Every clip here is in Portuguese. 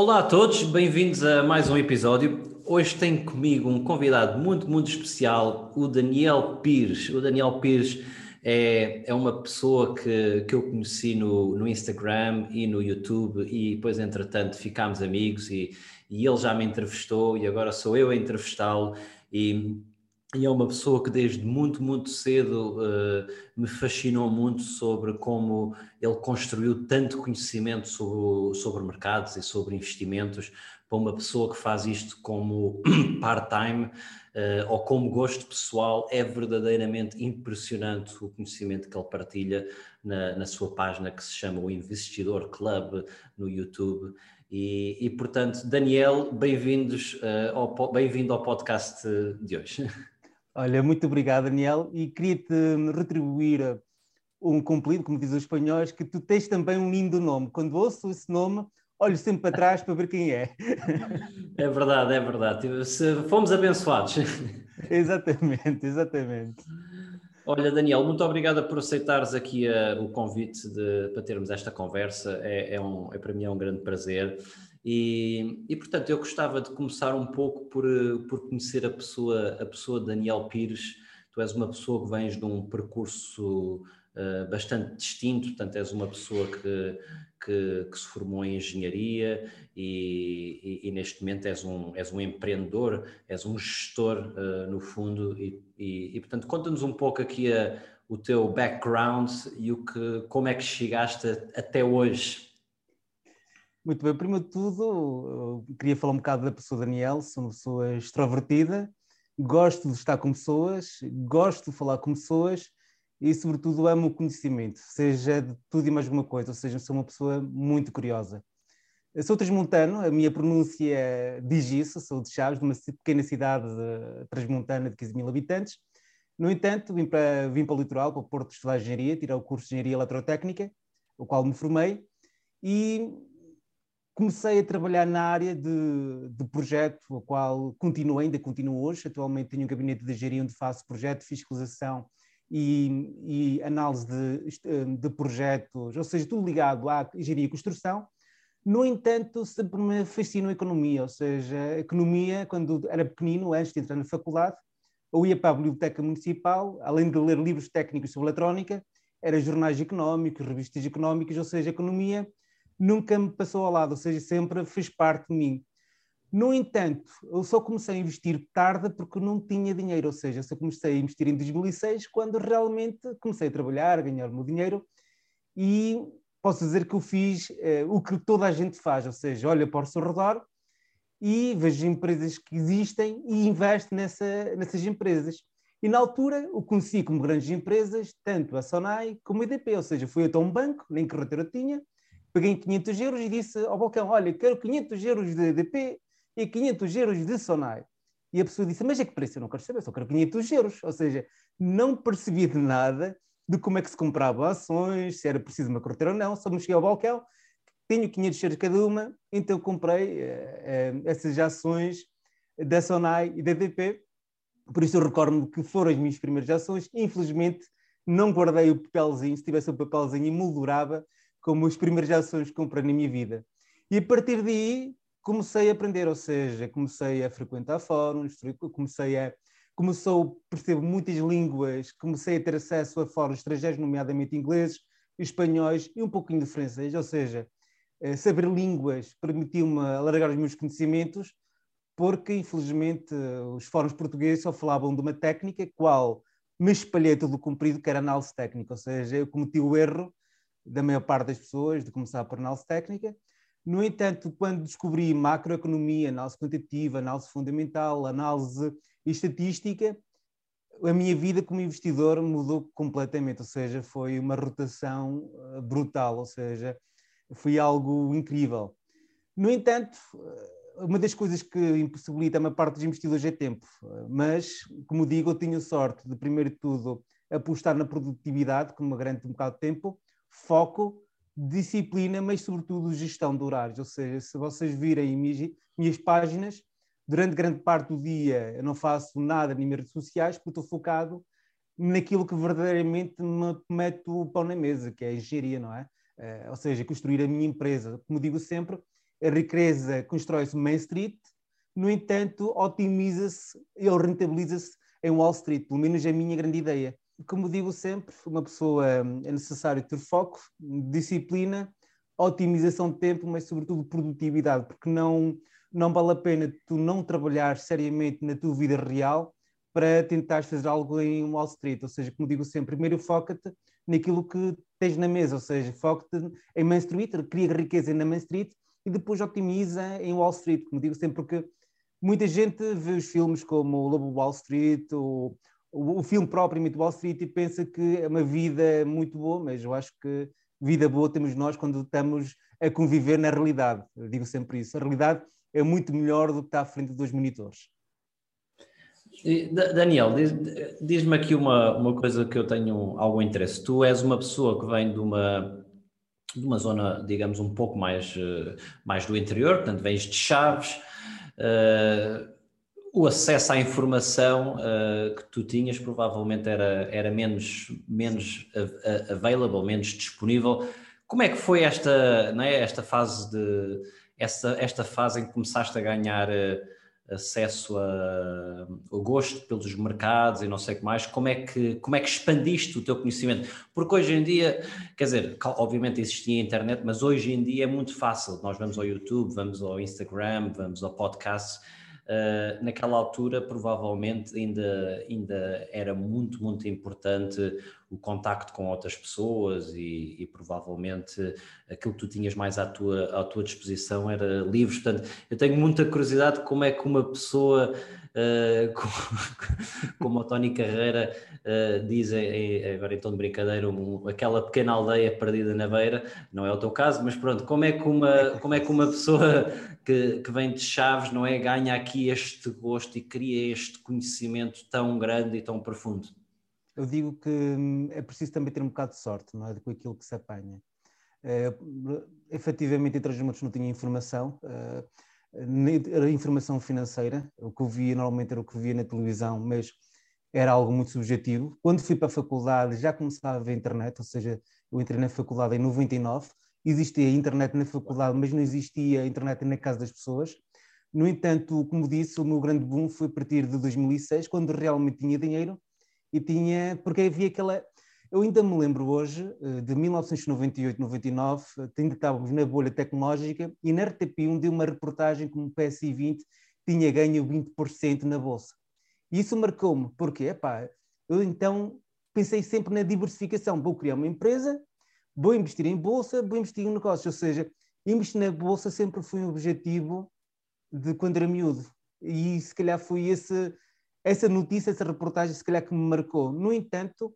Olá a todos, bem-vindos a mais um episódio. Hoje tenho comigo um convidado muito, muito especial, o Daniel Pires. O Daniel Pires é, é uma pessoa que, que eu conheci no, no Instagram e no YouTube e depois, entretanto, ficámos amigos e, e ele já me entrevistou e agora sou eu a entrevistá-lo e e é uma pessoa que desde muito, muito cedo uh, me fascinou muito sobre como ele construiu tanto conhecimento sobre, sobre mercados e sobre investimentos para uma pessoa que faz isto como part-time uh, ou como gosto pessoal, é verdadeiramente impressionante o conhecimento que ele partilha na, na sua página que se chama o Investidor Club no YouTube. E, e portanto, Daniel, bem-vindos uh, ao, bem-vindo ao podcast de hoje. Olha, muito obrigado, Daniel, e queria-te retribuir um cumprido, como dizem os espanhóis, que tu tens também um lindo nome. Quando ouço esse nome, olho sempre para trás para ver quem é. É verdade, é verdade. Se fomos abençoados. Exatamente, exatamente. Olha, Daniel, muito obrigado por aceitares aqui uh, o convite de, para termos esta conversa. É, é, um, é para mim é um grande prazer. E, e, portanto, eu gostava de começar um pouco por, por conhecer a pessoa, a pessoa Daniel Pires. Tu és uma pessoa que vens de um percurso uh, bastante distinto, portanto, és uma pessoa que, que, que se formou em engenharia e, e, e, neste momento és um, és um empreendedor, és um gestor, uh, no fundo, e, portanto, conta-nos um pouco aqui a, o teu background e o que, como é que chegaste até hoje muito bem, primeiro de tudo, queria falar um bocado da pessoa Daniel, sou uma pessoa extrovertida, gosto de estar com pessoas, gosto de falar com pessoas e, sobretudo, amo o conhecimento, seja de tudo e mais alguma coisa, ou seja, sou uma pessoa muito curiosa. Eu sou transmontano, a minha pronúncia diz isso, sou de Chaves, de uma pequena cidade transmontana de 15 mil habitantes. No entanto, vim para, vim para o litoral, para o Porto estudar Engenharia, tirar o curso de Engenharia Eletrotécnica, o qual me formei, e comecei a trabalhar na área de, de projeto, o qual continuo ainda, continuo hoje. Atualmente tenho um gabinete de engenharia onde faço projeto, fiscalização e, e análise de, de, projetos, ou seja, tudo ligado à engenharia e construção. No entanto, sempre me fascinou a economia, ou seja, a economia, quando era pequenino, antes de entrar na faculdade, ou ia para a biblioteca municipal, além de ler livros técnicos sobre eletrónica, era jornais económicos, revistas económicas, ou seja, a economia nunca me passou ao lado, ou seja, sempre fez parte de mim. No entanto, eu só comecei a investir tarde porque não tinha dinheiro, ou seja, só comecei a investir em 2006 quando realmente comecei a trabalhar, a ganhar o meu dinheiro e posso dizer que eu fiz eh, o que toda a gente faz, ou seja, olha para o seu redor e vejo empresas que existem e investe nessa, nessas empresas. E na altura o conheci como grandes empresas, tanto a Sonai como a EDP, ou seja, fui até um banco, nem carreira tinha, peguei 500 euros e disse ao balcão, olha, quero 500 euros de DP e 500 euros de Sonai. E a pessoa disse, mas é que preço? Eu não quero saber, só quero 500 euros. Ou seja, não percebi de nada de como é que se comprava ações, se era preciso uma carteira ou não, só me cheguei ao balcão, tenho 500 euros cada uma, então comprei uh, uh, essas ações da Sonai e da DP. Por isso eu recordo-me que foram as minhas primeiras ações. Infelizmente, não guardei o papelzinho, se tivesse o papelzinho, emoldurava como as primeiras ações que comprei na minha vida. E a partir daí comecei a aprender, ou seja, comecei a frequentar fóruns, comecei a começou percebo muitas línguas, comecei a ter acesso a fóruns estrangeiros, nomeadamente ingleses, espanhóis e um pouquinho de francês, ou seja, eh, saber línguas permitiu-me alargar os meus conhecimentos, porque infelizmente os fóruns portugueses só falavam de uma técnica, qual me espalhei todo o comprido, que era análise técnica, ou seja, eu cometi o erro da maior parte das pessoas, de começar por análise técnica. No entanto, quando descobri macroeconomia, análise quantitativa, análise fundamental, análise estatística, a minha vida como investidor mudou completamente, ou seja, foi uma rotação eh, brutal, ou seja, foi algo incrível. No entanto, eh, uma das coisas que impossibilita a parte dos investidores é tempo, mas, como digo, eu tenho sorte de, primeiro de tudo, apostar na produtividade, como uma grande um bocado de tempo, foco, disciplina, mas sobretudo gestão de horários. Ou seja, se vocês virem minhas, minhas páginas, durante grande parte do dia eu não faço nada nem redes sociais, porque estou focado naquilo que verdadeiramente me mete o pão na mesa, que é a engenharia, não é? Uh, ou seja, construir a minha empresa. Como digo sempre, a riqueza constrói-se Main Street, no entanto, otimiza-se ou rentabiliza-se em Wall Street, pelo menos é a minha grande ideia. Como digo sempre, uma pessoa é necessário ter foco, disciplina, otimização de tempo, mas sobretudo produtividade, porque não, não vale a pena tu não trabalhar seriamente na tua vida real para tentar fazer algo em Wall Street. Ou seja, como digo sempre, primeiro foca-te naquilo que tens na mesa, ou seja, foca-te em Main Street, cria riqueza na Main Street e depois otimiza em Wall Street, como digo sempre, porque muita gente vê os filmes como o Lobo Wall Street, ou, o, filme próprio de Wall Street e pensa que é uma vida muito boa, mas eu acho que vida boa temos nós quando estamos a conviver na realidade. Eu digo sempre isso. A realidade é muito melhor do que está à frente dos monitores. Daniel, diz-me aqui uma, uma coisa que eu tenho algum interesse. Tu és uma pessoa que vem de uma, de uma zona, digamos, um pouco mais, eh, mais do interior, portanto, vens de Chaves. Uh, o acesso à informação uh, que tu tinhas provavelmente era, era menos, menos available, menos disponível. Como é que foi esta, não é, esta fase de esta, esta fase em que começaste a ganhar uh, acesso a, ao gosto pelos mercados e não sei o que mais, como é que, como é que expandiste o teu conhecimento? Porque hoje em dia, quer dizer, obviamente existia a internet, mas hoje em dia é muito fácil. Nós vamos ao YouTube, vamos ao Instagram, vamos ao podcast Uh, naquela altura, provavelmente, ainda, ainda era muito, muito importante o contacto com outras pessoas e, e, provavelmente aquilo que tu tinhas mais à tua, à tua disposição era livros. Portanto, eu tenho muita curiosidade como é que uma pessoa uh, como, como o Tony Carreira uh, diz, agora em tom de brincadeira, um, aquela pequena aldeia perdida na beira, não é o teu caso, mas pronto, como é que uma, como é que uma pessoa que, que vem de Chaves, não é, ganha aqui este gosto e cria este conhecimento tão grande e tão profundo? Eu digo que hum, é preciso também ter um bocado de sorte, não é, com aquilo que se apanha. Uh, efetivamente, entre os números não tinha informação, era informação financeira, o que eu via normalmente era o que via na televisão, mas era algo muito subjetivo. Quando fui para a faculdade já começava a ver internet, ou seja, eu entrei na faculdade em 99, existia internet na faculdade, mas não existia internet na casa das pessoas. No entanto, como disse, o meu grande boom foi a partir de 2006, quando realmente tinha dinheiro e tinha, porque havia aquela. Eu ainda me lembro hoje eh, de 1998, 99, ainda estávamos na bolha tecnológica e na RTP1 deu uma reportagem como o PSI 20 tinha ganho 20% na bolsa. E isso marcou-me, porque, epá, eu então pensei sempre na diversificação. Vou criar uma empresa vou investir em bolsa, vou investir em negócios. Ou seja, investir na bolsa sempre foi um objetivo de quando era miúdo. E se calhar foi esse, essa notícia, essa reportagem, se calhar que me marcou. No entanto,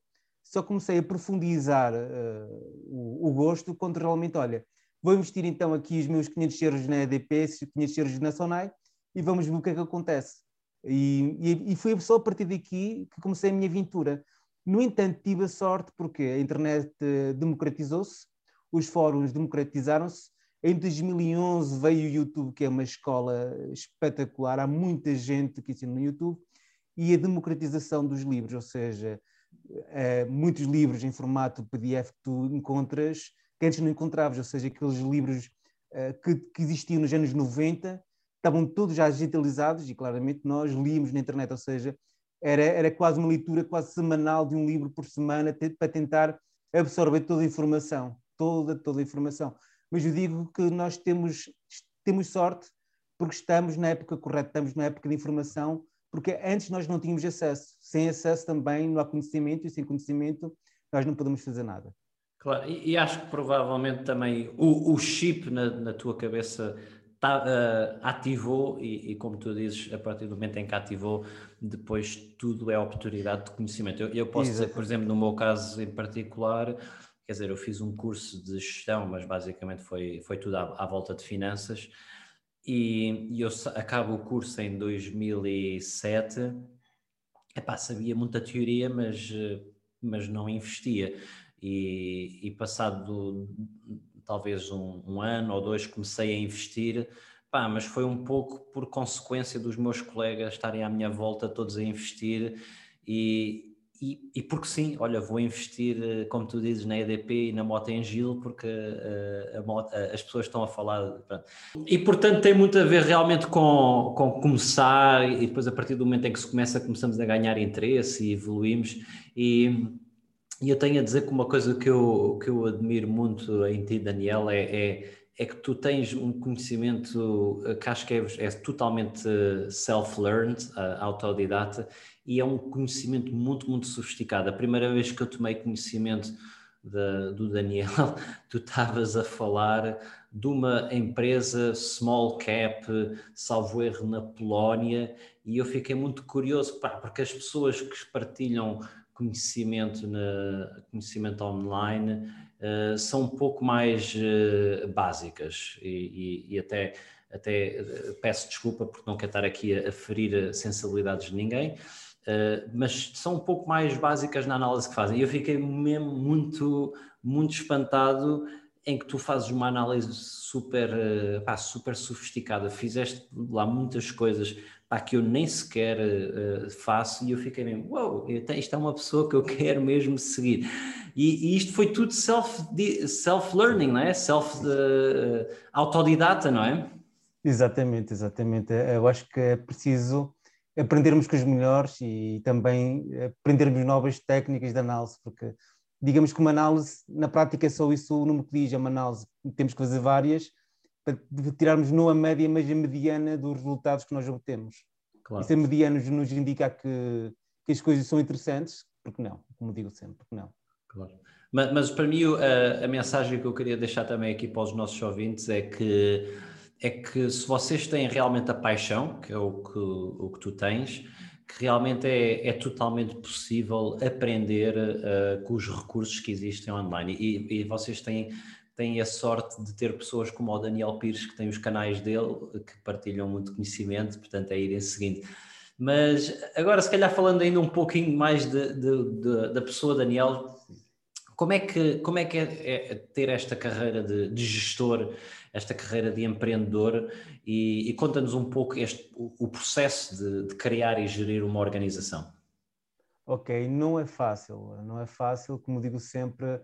só comecei a profundizar uh, o, o, gosto quando realmente, olha, vou investir então aqui os meus 500 euros na EDP, 500 euros na Sonai, e vamos ver o que é que acontece. E, e, e foi só a partir daqui que comecei a minha aventura. No entanto, tive a sorte porque a internet uh, democratizou-se, os fóruns democratizaram-se. Em 2011 veio o YouTube, que é uma escola espetacular, há muita gente que ensina no YouTube, e a democratização dos livros, ou seja, uh, muitos livros em formato PDF que tu encontras, que antes não encontravas, ou seja, aqueles livros uh, que, que existiam nos anos 90, estavam todos já digitalizados e claramente nós líamos na internet, ou seja, era, era quase uma leitura quase semanal de um livro por semana para tentar absorver toda a informação, toda, toda a informação. Mas eu digo que nós temos, temos sorte porque estamos na época correta, estamos na época de informação, porque antes nós não tínhamos acesso. Sem acesso também não há conhecimento e sem conhecimento nós não podemos fazer nada. Claro, e, e acho que provavelmente também o, o chip na, na tua cabeça tá, uh, ativou e, e, como tu dizes, a partir do momento em que ativou, depois tudo é oportunidade de conhecimento. Eu, eu posso dizer, por exemplo, no meu caso em particular, quer dizer, eu fiz um curso de gestão, mas basicamente foi, foi tudo à, à volta de finanças. E, e eu acabo o curso em 2007. Epá, sabia muita teoria, mas, mas não investia. E, e passado talvez um, um, ano ou dois comecei a investir, pá, mas foi um pouco por consequência dos meus colegas estarem à minha volta todos a investir e, e, e, porque sim, olha, vou investir, eh, como tu dizes, na EDP e na moto em Gil, porque uh, a moto, uh, as pessoas estão a falar. Pronto. E portanto tem muito a ver realmente com, com começar e depois a partir do momento em que se começa, começamos a ganhar interesse e evoluímos. E, e eu tenho a dizer que uma coisa que eu, que eu admiro muito em ti, Daniel, é, é, é que tu tens um conhecimento que acho que é, é totalmente self-learned, autodidata e é um conhecimento muito, muito sofisticado. A primeira vez que eu tomei conhecimento de, do Daniel, tu estavas a falar de uma empresa small cap, salvo erro, na Polónia, e eu fiquei muito curioso, pá, porque as pessoas que partilham conhecimento, na, conhecimento online uh, são um pouco mais uh, básicas e, e, e até até eh, peço desculpa porque não quero estar aqui a, a ferir sensibilidades de ninguém, Uh, mas são um pouco mais básicas na análise que fazem. Eu fiquei mesmo muito, muito espantado em que tu fazes uma análise super, uh, pá, super sofisticada. Fizeste lá muitas coisas pá, que eu nem sequer uh, faço e eu fiquei mesmo, uau, wow, isto é uma pessoa que eu quero mesmo seguir. E, e isto foi tudo self-learning, self não é? Self-autodidata, não é? Exatamente, exatamente. Eu acho que é preciso aprendermos com os melhores e também aprendermos novas técnicas de análise, porque digamos que uma análise, na prática é só isso o número que diz, é uma análise, temos que fazer várias para tirarmos não a média, mas a mediana dos resultados que nós obtemos. Claro. E se a mediana nos indica que, que as coisas são interessantes, porque não? Como digo sempre, porque não? Claro. Mas, mas para mim a, a mensagem que eu queria deixar também aqui para os nossos ouvintes é que é que se vocês têm realmente a paixão, que é o que, o que tu tens, que realmente é, é totalmente possível aprender uh, com os recursos que existem online. E, e, vocês têm, têm a sorte de ter pessoas como o Daniel Pires, que tem os canais dele, que partilham muito conhecimento, portanto é irem seguindo. Mas agora, se calhar falando ainda um pouquinho mais de, de, de, da pessoa Daniel, como é que, como é, que é, é ter esta carreira de, de gestor esta carreira de empreendedor e, e conta-nos um pouco este, o, o processo de, de, criar e gerir uma organização. Ok, não é fácil, não é fácil, como digo sempre,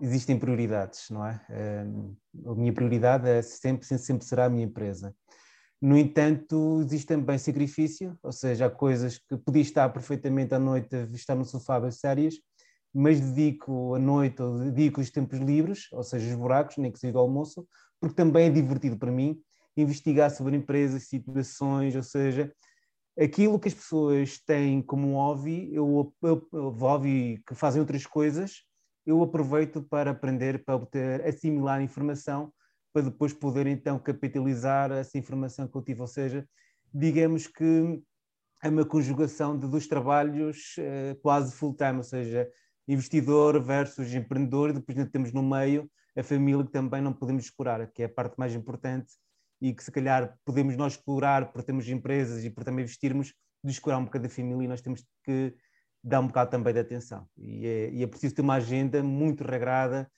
existem prioridades, não é? Ehm, a minha prioridade é sempre, sempre será a minha empresa. No entanto, existe também sacrifício, ou seja, há coisas que podia estar perfeitamente à noite a estar no sofá a séries, mas dedico a noite ou dedico os tempos livres, ou seja, os buracos, nem que seja do almoço, porque também é divertido para mim investigar sobre empresas, situações, ou seja, aquilo que as pessoas têm como hobby, eu, eu, hobby que fazem outras coisas, eu aproveito para aprender, para obter, assimilar informação, para depois poder então capitalizar essa informação que eu tive, ou seja, digamos que é uma conjugação de dois trabalhos eh, quase full-time, ou seja, investidor versus empreendedor, e depois ainda temos no meio a família que também não podemos explorar, que é a parte mais importante e que se calhar podemos nós explorar por termos empresas e por também investirmos, descurar um bocado da família e nós temos que dar um bocado também de atenção. E é, e é preciso ter uma agenda muito regrada,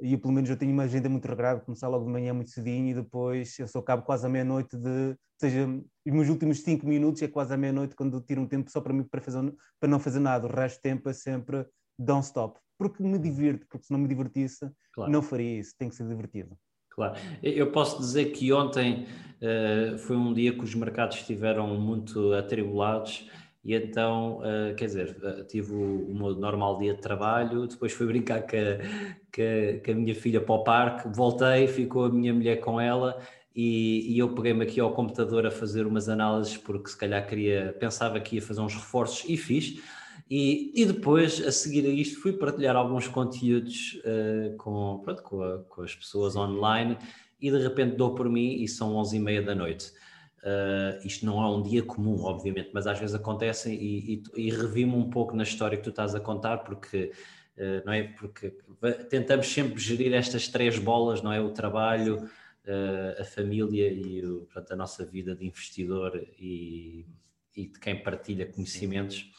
e eu, pelo menos eu tenho uma agenda muito regrada, começar logo de manhã muito cedinho e depois eu só acabo quase à meia-noite de, seja, os meus últimos cinco minutos é quase à meia-noite quando tiro um tempo só para mim para, fazer, para não fazer nada, o resto do tempo é sempre don't stop porque me divirto, porque se não me divertisse, claro. não faria isso, tem que ser divertido. Claro, eu posso dizer que ontem uh, foi um dia que os mercados estiveram muito atribulados e então, uh, quer dizer, uh, tive o, o, meu normal dia de trabalho, depois fui brincar com a, com a, minha filha para o parque, voltei, ficou a minha mulher com ela e, e eu peguei-me aqui ao computador a fazer umas análises porque se calhar queria, pensava que ia fazer uns reforços e fiz. E, e depois, a seguir a isto, fui partilhar alguns conteúdos uh, com, pronto, com, a, com, as pessoas online e de repente dou por mim e são 11 e meia da noite. Uh, isto não é um dia comum, obviamente, mas às vezes acontecem e, e, e revi-me um pouco na história que tu estás a contar, porque uh, não é porque tentamos sempre gerir estas três bolas, não é? O trabalho, uh, a família e o, portanto, a nossa vida de investidor e, e de quem partilha conhecimentos.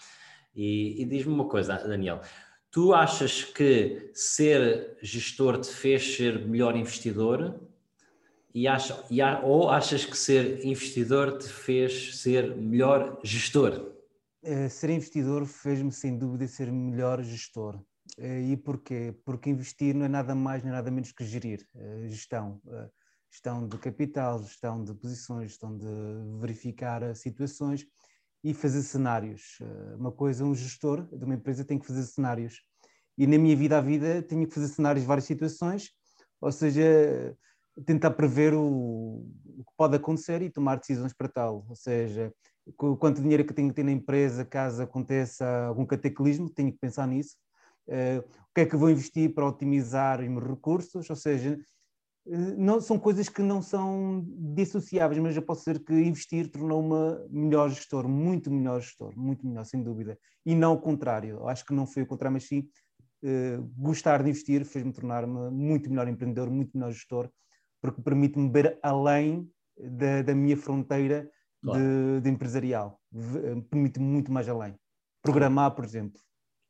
E, e diz-me uma coisa, Daniel, tu achas que ser gestor te fez ser melhor investidor? E acha, e, ou achas que ser investidor te fez ser melhor gestor? Uh, ser investidor fez-me sem dúvida ser melhor gestor. Uh, e porquê? Porque investir não é nada mais nem nada menos que gerir, uh, gestão. gestão de capital, gestão de posições, gestão de verificar situações e fazer cenários. uma coisa, um gestor de uma empresa tem que fazer cenários. E na minha vida à vida tenho que fazer cenários de várias situações, ou seja, tentar prever o, o que pode acontecer e tomar decisões para tal. Ou seja, quanto dinheiro é que tenho que ter na empresa caso aconteça algum cataclismo, tenho que pensar nisso. Uh, o que é que vou investir para otimizar os meus recursos? Ou seja, não, são coisas que não são dissociáveis, mas eu posso dizer que investir tornou-me melhor gestor, muito melhor gestor, muito melhor, sem dúvida. E não o contrário. Acho que não foi o contrário, mas sim uh, gostar de investir fez-me tornar-me muito melhor empreendedor, muito melhor gestor, porque permite-me ver além da, da minha fronteira claro. de, de, empresarial. Eh, permite-me muito mais além. Programar, por exemplo.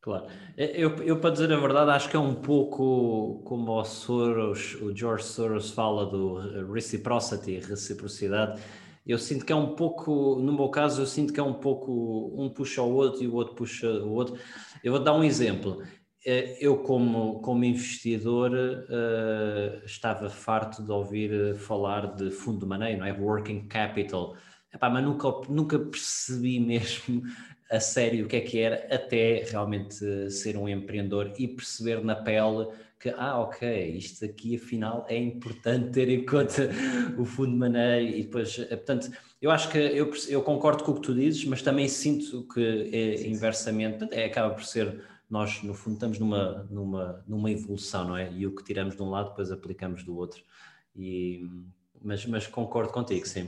Claro. Eu, eu, para dizer a verdade, acho que é um pouco como o Soros, o George Soros fala do reciprocity, reciprocidade. Eu sinto que é um pouco, no meu caso, eu sinto que é um pouco, um puxa o outro e o outro puxa o outro. Eu vou dar um exemplo. Eh, eu, como, como investidor, uh, estava farto de ouvir falar de fundo de maneio, não é? Working capital. Epá, mas nunca, nunca percebi mesmo a sério o que é que era, até realmente ser um empreendedor e perceber na pele que, ah, ok, isto aqui afinal é importante ter em conta o fundo de maneio e depois, eh, portanto, eu acho que eu, eu concordo com o que tu dizes, mas também sinto que é inversamente, é, acaba por ser nós, no fundo, estamos numa, numa, numa evolução, não é? E o que tiramos de um lado, depois aplicamos do outro. E, mas, mas concordo contigo, sim.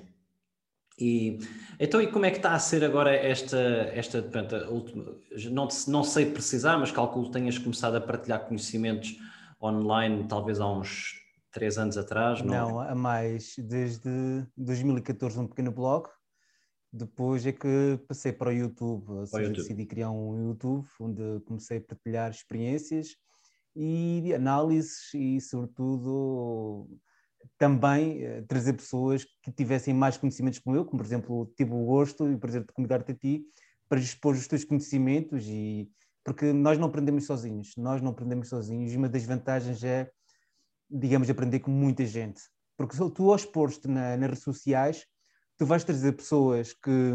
E, então, e como é que está a ser agora esta, esta portanto, última, não, não sei precisar, mas calculo que tenhas começado a partilhar conhecimentos online, talvez há uns três anos atrás, não? Não, há mais, desde 2014 um pequeno blog, depois é que passei para o YouTube, ou seja, YouTube. decidi criar um YouTube onde comecei a partilhar experiências e análises e, sobretudo, também uh, trazer pessoas que tivessem mais conhecimentos como eu, como, por exemplo, tive o gosto e o prazer de convidar-te a ti para expor os teus conhecimentos e porque nós não aprendemos sozinhos, nós não aprendemos sozinhos e uma das vantagens é, digamos, aprender com muita gente. Porque tu, ao expor-te na, nas redes sociais, tu vais trazer pessoas que,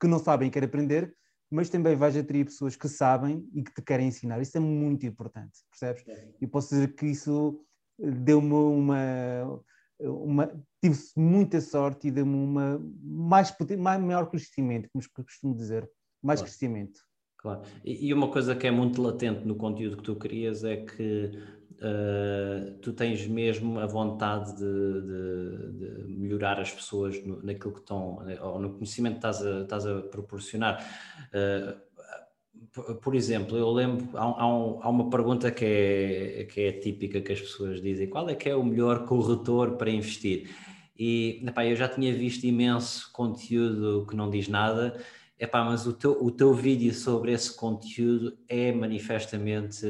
que não sabem e querem aprender, mas também vais atrair pessoas que sabem e que te querem ensinar. Isso é muito importante, percebes? É. E posso dizer que isso deu-me uma, uma tive muita sorte e deu-me uma mais, mais maior crescimento, como costumo dizer, mais claro. crescimento. Claro. E, uma coisa que é muito latente no conteúdo que tu crias é que uh, tu tens mesmo a vontade de, de, de melhorar as pessoas no, naquilo que estão, ou no conhecimento que estás a, estás a proporcionar. Uh, por exemplo, eu lembro, há, há, um, há, uma pergunta que é, que é típica que as pessoas dizem: qual é que é o melhor corretor para investir? E epá, eu já tinha visto imenso conteúdo que não diz nada, epá, mas o teu, o teu vídeo sobre esse conteúdo é manifestamente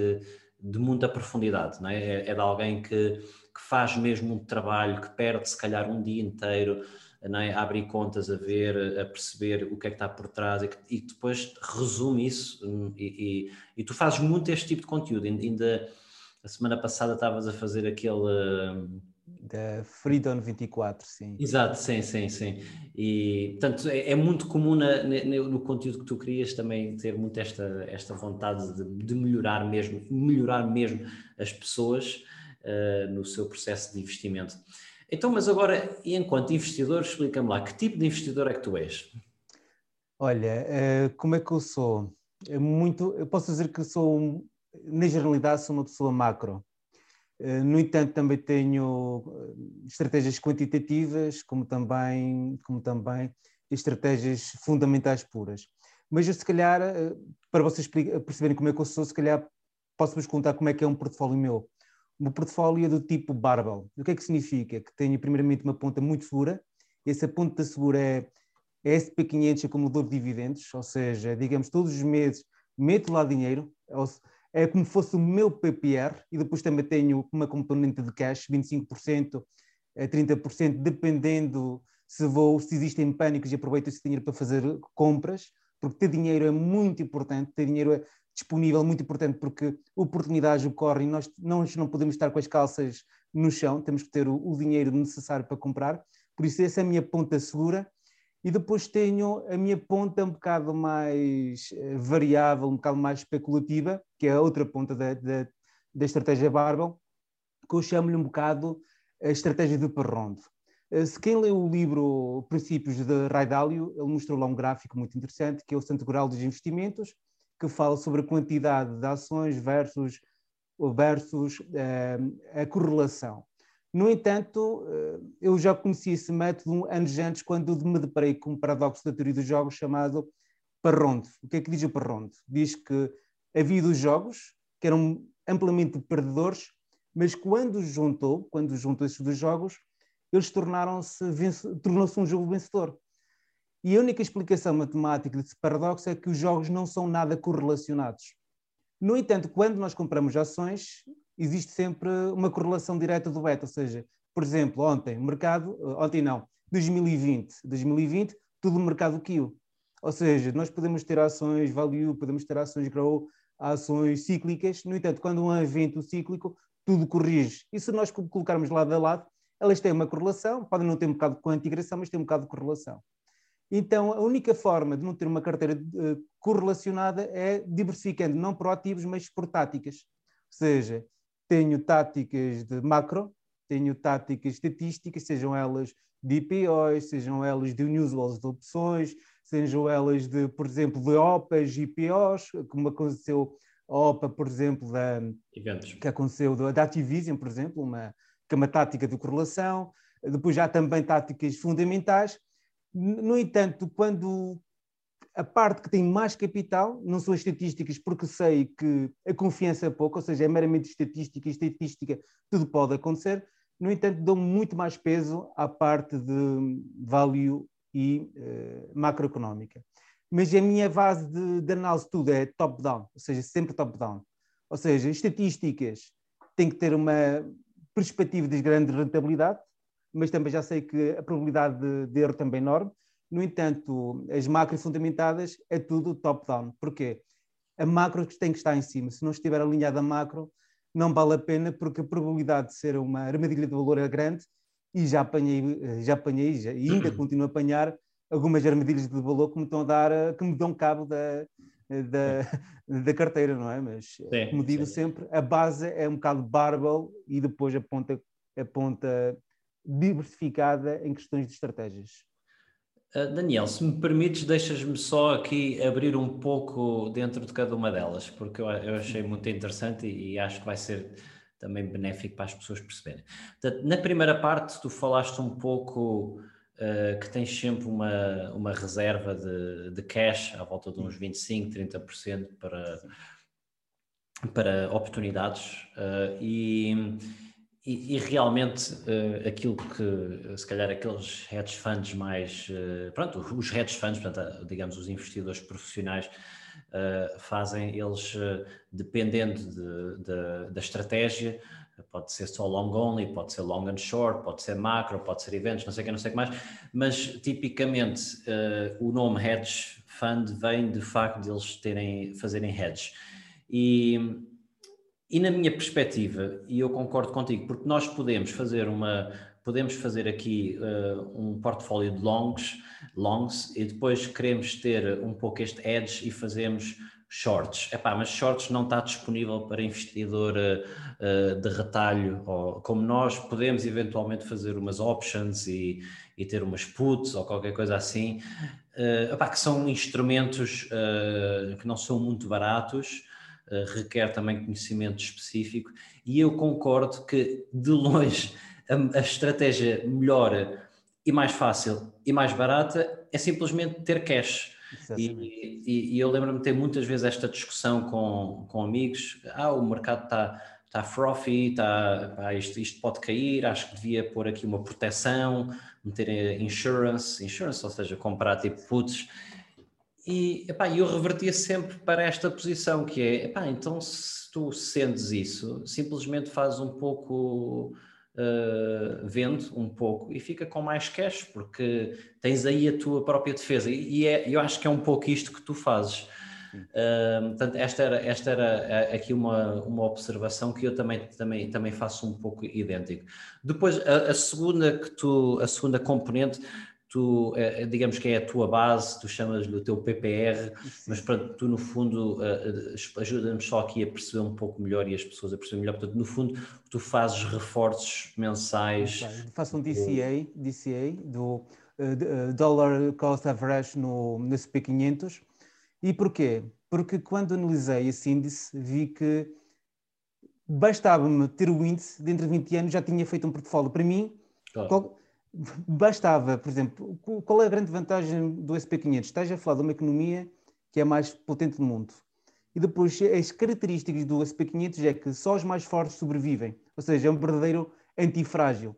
de muita profundidade, não é? É, é de alguém que, que faz mesmo um trabalho, que perde se calhar um dia inteiro é? a abrir contas, a ver, a perceber o que é que está por trás e, que, e depois resume isso hum, e, e, e, tu fazes muito este tipo de conteúdo. Ainda a semana passada estavas a fazer aquele hum, da Freedom 24, sim. Exato, sim, sim, sim. E, portanto, é, é muito comum na, no, no conteúdo que tu crias também ter muito esta, esta vontade de, de melhorar mesmo, melhorar mesmo as pessoas uh, no seu processo de investimento. Então, mas agora, enquanto investidor, explica-me lá, que tipo de investidor é que tu és? Olha, uh, como é que eu sou? É muito, eu posso dizer que sou, na generalidade, sou uma pessoa macro. Eh, no entanto, também tenho eh, estratégias quantitativas, como também, como também estratégias fundamentais puras. Mas eu, se calhar, eh, para vocês perceberem como é que eu sou, se calhar posso-vos contar como é que é um portfólio meu. Meu portfólio do tipo barbell. O que é que significa? Que tenho primeiramente uma ponta muito segura, essa ponta segura é, é SP500 acumulador de dividendos, ou seja, digamos, todos os meses meto lá dinheiro, é como se fosse o meu PPR, e depois também tenho uma componente de cash, 25%, 30%, dependendo se vou, se existem pânicos e aproveito esse dinheiro para fazer compras, porque ter dinheiro é muito importante, ter dinheiro é disponível muito importante porque oportunidades ocorrem nós, nós não podemos estar com as calças no chão, temos que ter o, o dinheiro necessário para comprar, por isso essa é a minha ponta segura e depois tenho a minha ponta um bocado mais eh, variável, um bocado mais especulativa, que é a outra ponta da, da, da estratégia Barbell, que eu chamo-lhe um bocado a estratégia de Perrondo. Eh, se quem leu o livro Princípios de Ray Dalio, ele mostrou lá um gráfico muito interessante, que é o Santo Grau dos Investimentos, que fala sobre a quantidade de ações versus, versus eh, a correlação. No entanto, eh, eu já conheci esse método anos antes, quando me deparei com um paradoxo da teoria dos jogos chamado Parrondo. O que é que diz o Parrondo? Diz que havia dos jogos que eram amplamente perdedores, mas quando juntou, quando juntou esses dois jogos, eles tornaram-se tornou-se um jogo vencedor. E a única explicação matemática desse paradoxo é que os jogos não são nada correlacionados. No entanto, quando nós compramos ações, existe sempre uma correlação direta do beta, ou seja, por exemplo, ontem, o mercado, ontem não, 2020, 2020, tudo o mercado caiu. Ou seja, nós podemos ter ações value, podemos ter ações grow, ações cíclicas, no entanto, quando um evento cíclico, tudo corrige. E se nós colocarmos lado a lado, elas têm uma correlação, podem não ter um bocado de integração, mas têm um bocado de correlação. Então, a única forma de não ter uma carteira uh, correlacionada é diversificando, não por ativos, mas por táticas. Ou seja, tenho táticas de macro, tenho táticas estatísticas, sejam elas de IPOs, sejam elas de unusuals de opções, sejam elas de, por exemplo, de OPAs e IPOs, como aconteceu a OPA, por exemplo, da, Eventos. que aconteceu da Activision, por exemplo, uma, que é uma tática de correlação, depois já também táticas fundamentais. No entanto, quando a parte que tem mais capital não são as estatísticas, porque sei que a confiança é pouca, ou seja, é meramente estatística, e estatística tudo pode acontecer. No entanto, dou muito mais peso à parte de value e uh, macroeconómica. Mas a minha base de, de análise tudo é top-down, ou seja, sempre top-down. Ou seja, estatísticas têm que ter uma perspectiva de grande rentabilidade, mas também já sei que a probabilidade de, de erro também é enorme. No entanto, as macros fundamentadas é tudo top-down. Porquê? A macro tem que estar em cima. Se não estiver alinhada a macro, não vale a pena, porque a probabilidade de ser uma armadilha de valor é grande e já apanhei, já apanhei já, e ainda continuo a apanhar algumas armadilhas de valor que me, estão a dar, que me dão cabo da, da, da carteira, não é? Mas, sim, como digo sim. sempre, a base é um bocado barbell e depois a ponta, a ponta diversificada em questões de estratégias. Uh, Daniel, se me permites, deixas-me só aqui abrir um pouco dentro de cada uma delas, porque eu, eu achei muito interessante e, e, acho que vai ser também benéfico para as pessoas perceberem. Portanto, na primeira parte, tu falaste um pouco uh, que tens sempre uma, uma reserva de, de cash à volta de uns 25, 30% para, para oportunidades uh, e e, e, realmente uh, aquilo que, se calhar, aqueles hedge funds mais. Uh, pronto, os hedge funds, portanto, digamos, os investidores profissionais uh, fazem, eles, dependendo de, de, da estratégia, pode ser só long only, pode ser long and short, pode ser macro, pode ser eventos, não sei o que, não sei o que mais, mas tipicamente o nome hedge fund vem de facto de eles terem, fazerem hedge. E e na minha perspectiva, e eu concordo contigo, porque nós podemos fazer uma, podemos fazer aqui uh, um portfólio de longs, longs e depois queremos ter um pouco este edge e fazemos shorts. Epá, mas shorts não está disponível para investidor uh, de retalho, ou, como nós podemos eventualmente fazer umas options e, e ter umas puts ou qualquer coisa assim, uh, epá, que são instrumentos que não são muito baratos requer também conhecimento específico e eu concordo que de longe a, a estratégia melhor e mais fácil e mais barata é simplesmente ter cash. E, e, e, eu lembro-me de ter muitas vezes esta discussão com, com amigos: ah, o mercado está está frothy, está, pá, isto, isto pode cair, acho que devia pôr aqui uma proteção, meter insurance, insurance, ou seja, comprar tipo puts. E epá, eu revertia sempre para esta posição, que é, epá, então se tu sentes isso, simplesmente faz um pouco, uh, vende um pouco e fica com mais cash, porque tens aí a tua própria defesa. E é, eu acho que é um pouco isto que tu fazes. Uh, portanto, esta era, esta era eh, aqui uma, uma observação que eu também, também, também faço um pouco idêntico. Depois, a, a segunda que tu, a segunda componente, tu, é, digamos que é a tua base, tu chamas-lhe o teu PPR, Sim. mas para tu no fundo uh, ajuda-nos só aqui a perceber um pouco melhor e as pessoas a perceber melhor. Portanto, no fundo, tu fazes reforços mensais. Faço um DCA, DCA do uh, Dollar Cost Average no, no SP500 e porquê? Porque quando analisei esse índice, vi que bastava-me ter o índice, dentro de 20 anos já tinha feito um portfólio. Para mim, claro. qual, bastava, por exemplo, qual é a grande vantagem do SP500? Estás a falar de uma economia que é a mais potente do mundo. E depois, as características do SP500 é que só os mais fortes sobrevivem, ou seja, é um verdadeiro antifrágil.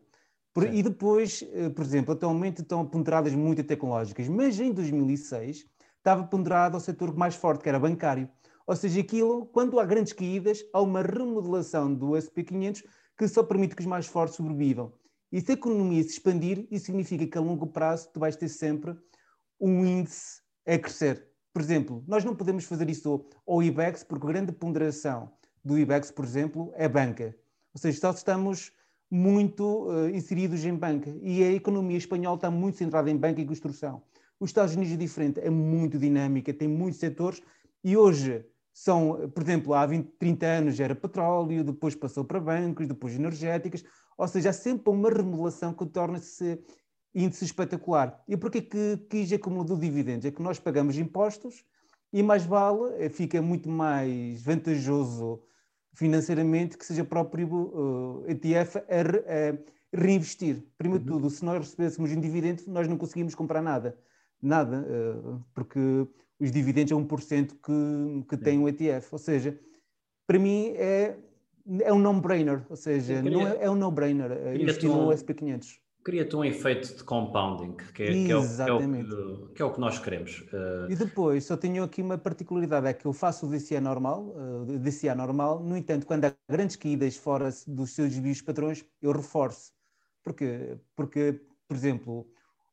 Por, e depois, eh, por exemplo, atualmente estão ponderadas muito tecnológicas, mas em 2006 estava ponderado ao setor mais forte, que era bancário. Ou seja, aquilo, quando há grandes caídas, há uma remodelação do SP500 que só permite que os mais fortes sobrevivam. E se a economia se expandir, isso significa que a longo prazo tu vais ter sempre um índice a crescer. Por exemplo, nós não podemos fazer isso ao IBEX, porque a grande ponderação do IBEX, por exemplo, é banca. Ou seja, só estamos muito uh, inseridos em banca. E a economia espanhola está muito centrada em banca e construção. Os Estados Unidos é diferente, é muito dinâmica, tem muitos setores e hoje são, por exemplo, há 20, 30 anos era petróleo, depois passou para bancos, depois energéticas, ou seja, há sempre uma remodelação que torna-se índice espetacular. E porquê que quis acúmulo de dividendos? É que nós pagamos impostos e mais vale, eh, fica muito mais vantajoso financeiramente que seja próprio uh, eh, ETF a, a reinvestir. Primeiro de uhum. tudo, se nós recebêssemos um dividendo, nós não conseguimos comprar nada nada, eh, porque os dividendos é 1% que, que tem o ETF. Ou seja, para mim é, é um no-brainer, ou seja, queria, não é, é um no-brainer eh, investir um, no SP500. Cria-te um efeito de compounding, que é, que é, o, que, é que, é o que nós queremos. Uh... E depois, só tenho aqui uma particularidade, é que eu faço o DCA normal, uh, DCA normal, no entanto, quando há grandes caídas fora dos seus desvios padrões, eu reforço. Porquê? Porque, por exemplo,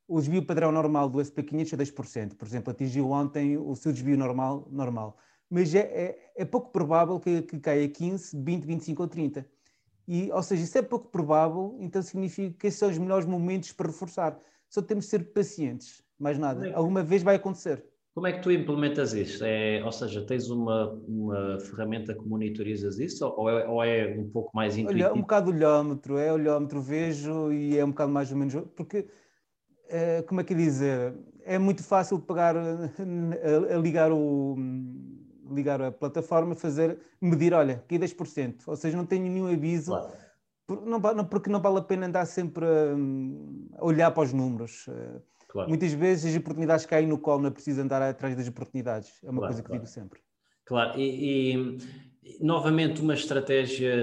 o desvio padrão normal do SP500 é 10%. Por exemplo, atingiu ontem o seu desvio normal, normal. Mas é, é, é pouco provável que, que caia 15, 20, 25 ou 30. E, ou seja, isso é pouco provável, então significa que esses são os melhores momentos para reforçar. Só temos de ser pacientes, mais nada. É que... Alguma vez vai acontecer. Como é que tu implementas isto? É, ou seja, tens uma, uma ferramenta que monitorizas isso ou é, ou é um pouco mais intuitivo? Olha, um bocado olhómetro, é olhómetro, vejo e é um bocado mais ou menos... Porque como é que dizer, é muito fácil pegar, a, a ligar, o, ligar a plataforma, fazer, medir, olha, aqui 10%, ou seja, não tenho nenhum aviso, claro. por, não, não, porque não vale a pena andar sempre a, a olhar para os números. Eh, claro. Muitas vezes as oportunidades caem no colo, não é preciso andar atrás das oportunidades, é uma claro, coisa que digo sempre. Claro, e, e novamente uma estratégia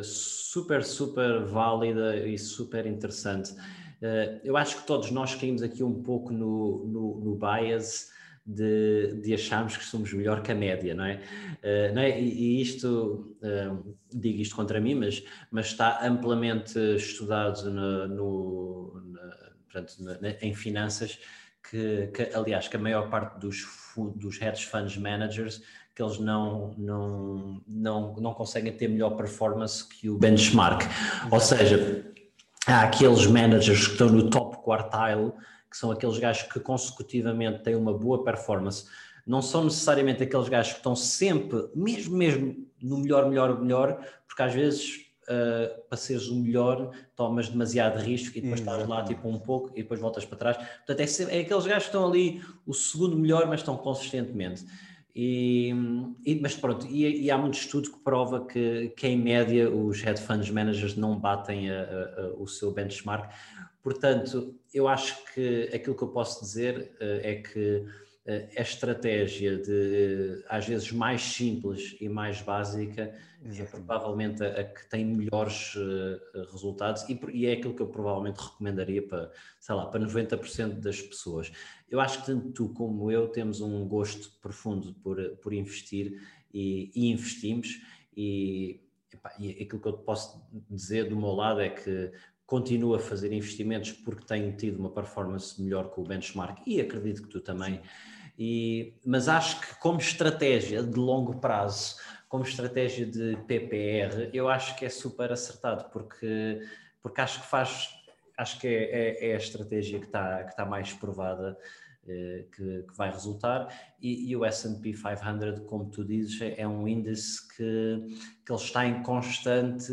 uh, super, super válida e super interessante. Uh, eu acho que todos nós caímos aqui um pouco no, no, no bias de, de, acharmos que somos melhor que a média, não é? Uh, não é? E, e isto, uh, digo isto contra mim, mas, mas está amplamente estudado no, no na, portanto, na, em finanças, que, que, aliás, que a maior parte dos, dos hedge funds managers que eles não, não, não, não conseguem ter melhor performance que o benchmark. Ou seja, há aqueles managers que estão no top quartile, que são aqueles gajos que consecutivamente têm uma boa performance. Não são necessariamente aqueles gajos que estão sempre, mesmo, mesmo no melhor, melhor, melhor, porque às vezes uh, para seres o melhor tomas demasiado risco e depois estás lá tipo um pouco e depois voltas para trás. Portanto, é, é aqueles gajos que estão ali o segundo melhor, mas estão consistentemente. E, e, mas pronto, e, e, há muito estudo que prova que, que, em média os hedge funds managers não batem a, a, a, o seu benchmark. Portanto, eu acho que aquilo que eu posso dizer uh, é que a estratégia de, às vezes, mais simples e mais básica é Exatamente. é provavelmente a, a, que tem melhores uh, resultados e, e, é aquilo que eu provavelmente recomendaria para, sei lá, para 90% das pessoas. Eu acho que tanto tu como eu temos um gosto profundo por, por investir e, e investimos e, epá, e aquilo que eu posso dizer do meu lado é que continuo a fazer investimentos porque tenho tido uma performance melhor que o benchmark e acredito que tu também. Sim e, mas acho que como estratégia de longo prazo, como estratégia de PPR, eu acho que é super acertado, porque, porque acho que faz, acho que é, é, é a estratégia que está, que está mais provada eh, que, que, vai resultar e, e o S&P 500, como tu dizes, é, é um índice que, que ele está em constante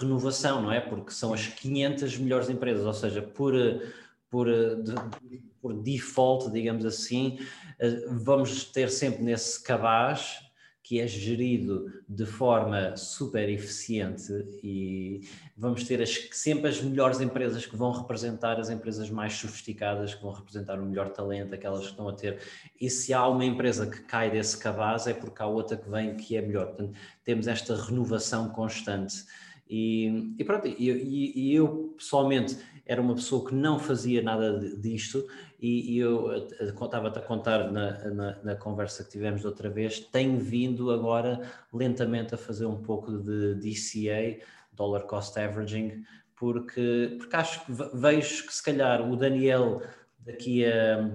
renovação, não é? Porque são as 500 melhores empresas, ou seja, por por, por default, digamos assim, eh, vamos ter sempre nesse cabaz que é gerido de forma super eficiente e vamos ter as, sempre as melhores empresas que vão representar as empresas mais sofisticadas, que vão representar o melhor talento, aquelas que estão a ter. E se há uma empresa que cai desse cabaz, é porque há outra que vem que é melhor. Portanto, temos esta renovação constante. E, e pronto, e, e, e eu pessoalmente era uma pessoa que não fazia nada disto e, e eu estava-te a contar na, na, na, conversa que tivemos da outra vez, tenho vindo agora lentamente a fazer um pouco de DCA, Dollar Cost Averaging, porque, porque acho que vejo que se calhar o Daniel daqui a,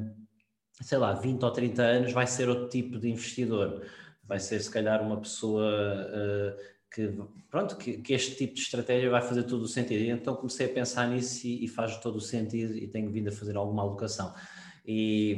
sei lá, 20 ou 30 anos vai ser outro tipo de investidor, vai ser se calhar uma pessoa... Uh, que, pronto, que, que, este tipo de estratégia vai fazer todo o sentido. E então comecei a pensar nisso e, e, faz todo o sentido e tenho vindo a fazer alguma alocação. E,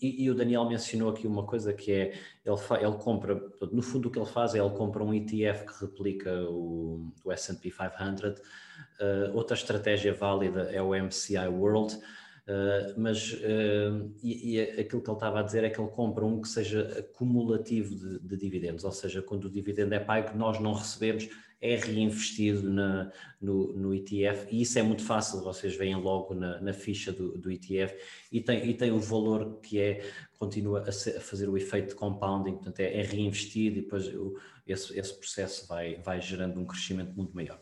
e, e o Daniel mencionou aqui uma coisa que é, ele, fa, ele compra, no fundo o que ele faz é ele compra um ETF que replica o, o S&P 500. Uh, outra estratégia válida é o MCI World, Uh, mas uh, e, e, aquilo que ele estava a dizer é que ele compra um que seja acumulativo de, de, dividendos, ou seja, quando o dividendo é pago, nós não recebemos, é reinvestido na, no, no, ETF e isso é muito fácil, vocês veem logo na, na ficha do, do, ETF e tem, e tem o valor que é, continua a, ser, a fazer o efeito de compounding, portanto é, é reinvestido e depois o, esse, esse processo vai, vai gerando um crescimento muito maior.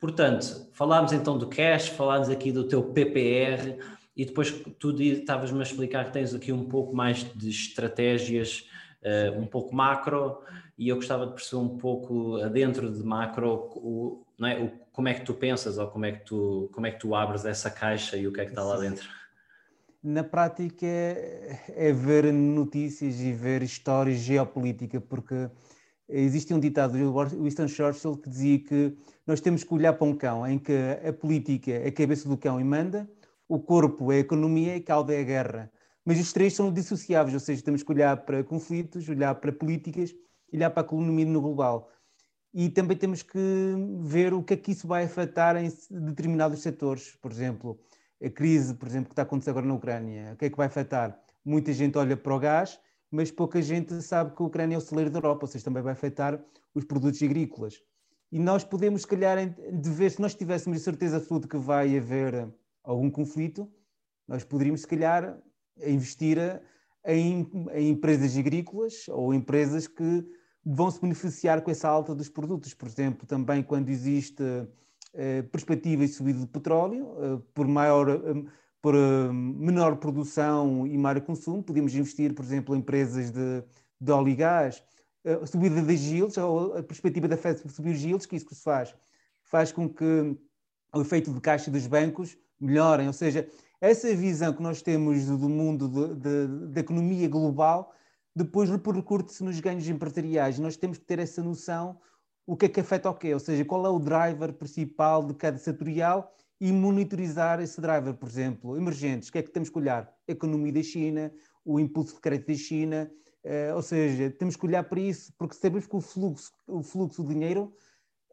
Portanto, falámos então do cash, falámos aqui do teu PPR, e depois tu estavas-me a explicar que tens aqui um pouco mais de estratégias uh, um pouco macro e eu gostava de perceber um pouco dentro de macro o, não é, o, como é que tu pensas ou como é que tu, como é que tu abres essa caixa e o que é que está lá dentro. Na prática é, é ver notícias e ver histórias geopolítica, porque existe um ditado de Winston Churchill que dizia que nós temos que olhar para um cão em que a política é a cabeça do cão e manda, o corpo é a economia e a cauda é a guerra. Mas os três são dissociáveis, ou seja, temos que olhar para conflitos, olhar para políticas, olhar para a economia no global. E também temos que ver o que é que isso vai afetar em determinados setores. Por exemplo, a crise, por exemplo, que está acontecendo agora na Ucrânia, o que é que vai afetar? Muita gente olha para o gás, mas pouca gente sabe que a Ucrânia é o celeiro da Europa, ou seja, também vai afetar os produtos agrícolas. E nós podemos, se calhar, de ver, se nós tivéssemos certeza absoluta que vai haver algum conflito, nós poderíamos, se calhar, investir em, em empresas agrícolas ou empresas que vão se beneficiar com essa alta dos produtos. Por exemplo, também quando existe eh, perspectiva de subida de petróleo, eh, por maior, eh, por eh, menor produção e maior consumo, podemos investir, por exemplo, em empresas de, de óleo e gás, a eh, subida das yields, ou a perspectiva da Fed subir os yields, que isso que se faz? Faz com que o efeito de caixa dos bancos melhorem. Ou seja, essa visão que nós temos do mundo da economia global depois repercute-se nos ganhos empresariais. Nós temos que ter essa noção o que é que afeta o quê, ou seja, qual é o driver principal de cada setorial e monitorizar esse driver, por exemplo, emergentes, o que é que temos que olhar? A economia da China, o impulso de crédito da China, uh, ou seja, temos que olhar para isso, porque sabemos que o fluxo, o fluxo de dinheiro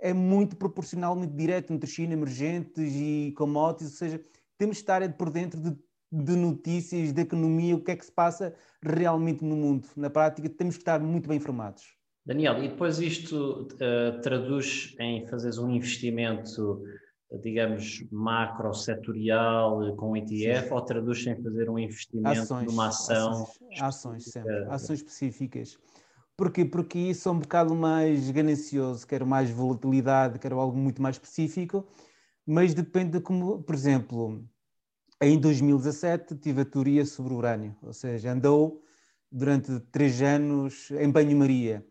é muito proporcionalmente direto entre China, emergentes e commodities, ou seja, temos de estar por dentro de, de notícias, de economia, o que é que se passa realmente no mundo. Na prática, temos que estar muito bem informados. Daniel, e depois isto uh, traduz em fazeres um investimento digamos, macro setorial com ETF Sim. ou traduz em fazer um investimento ações, numa ação? Ações, ações sempre, ações específicas. Porquê? Porque isso sou um bocado mais ganancioso, quero mais volatilidade, quero algo muito mais específico, mas depende de como, por exemplo, em 2017 tive a teoria sobre o urânio, ou seja, andou durante três anos em banho-maria.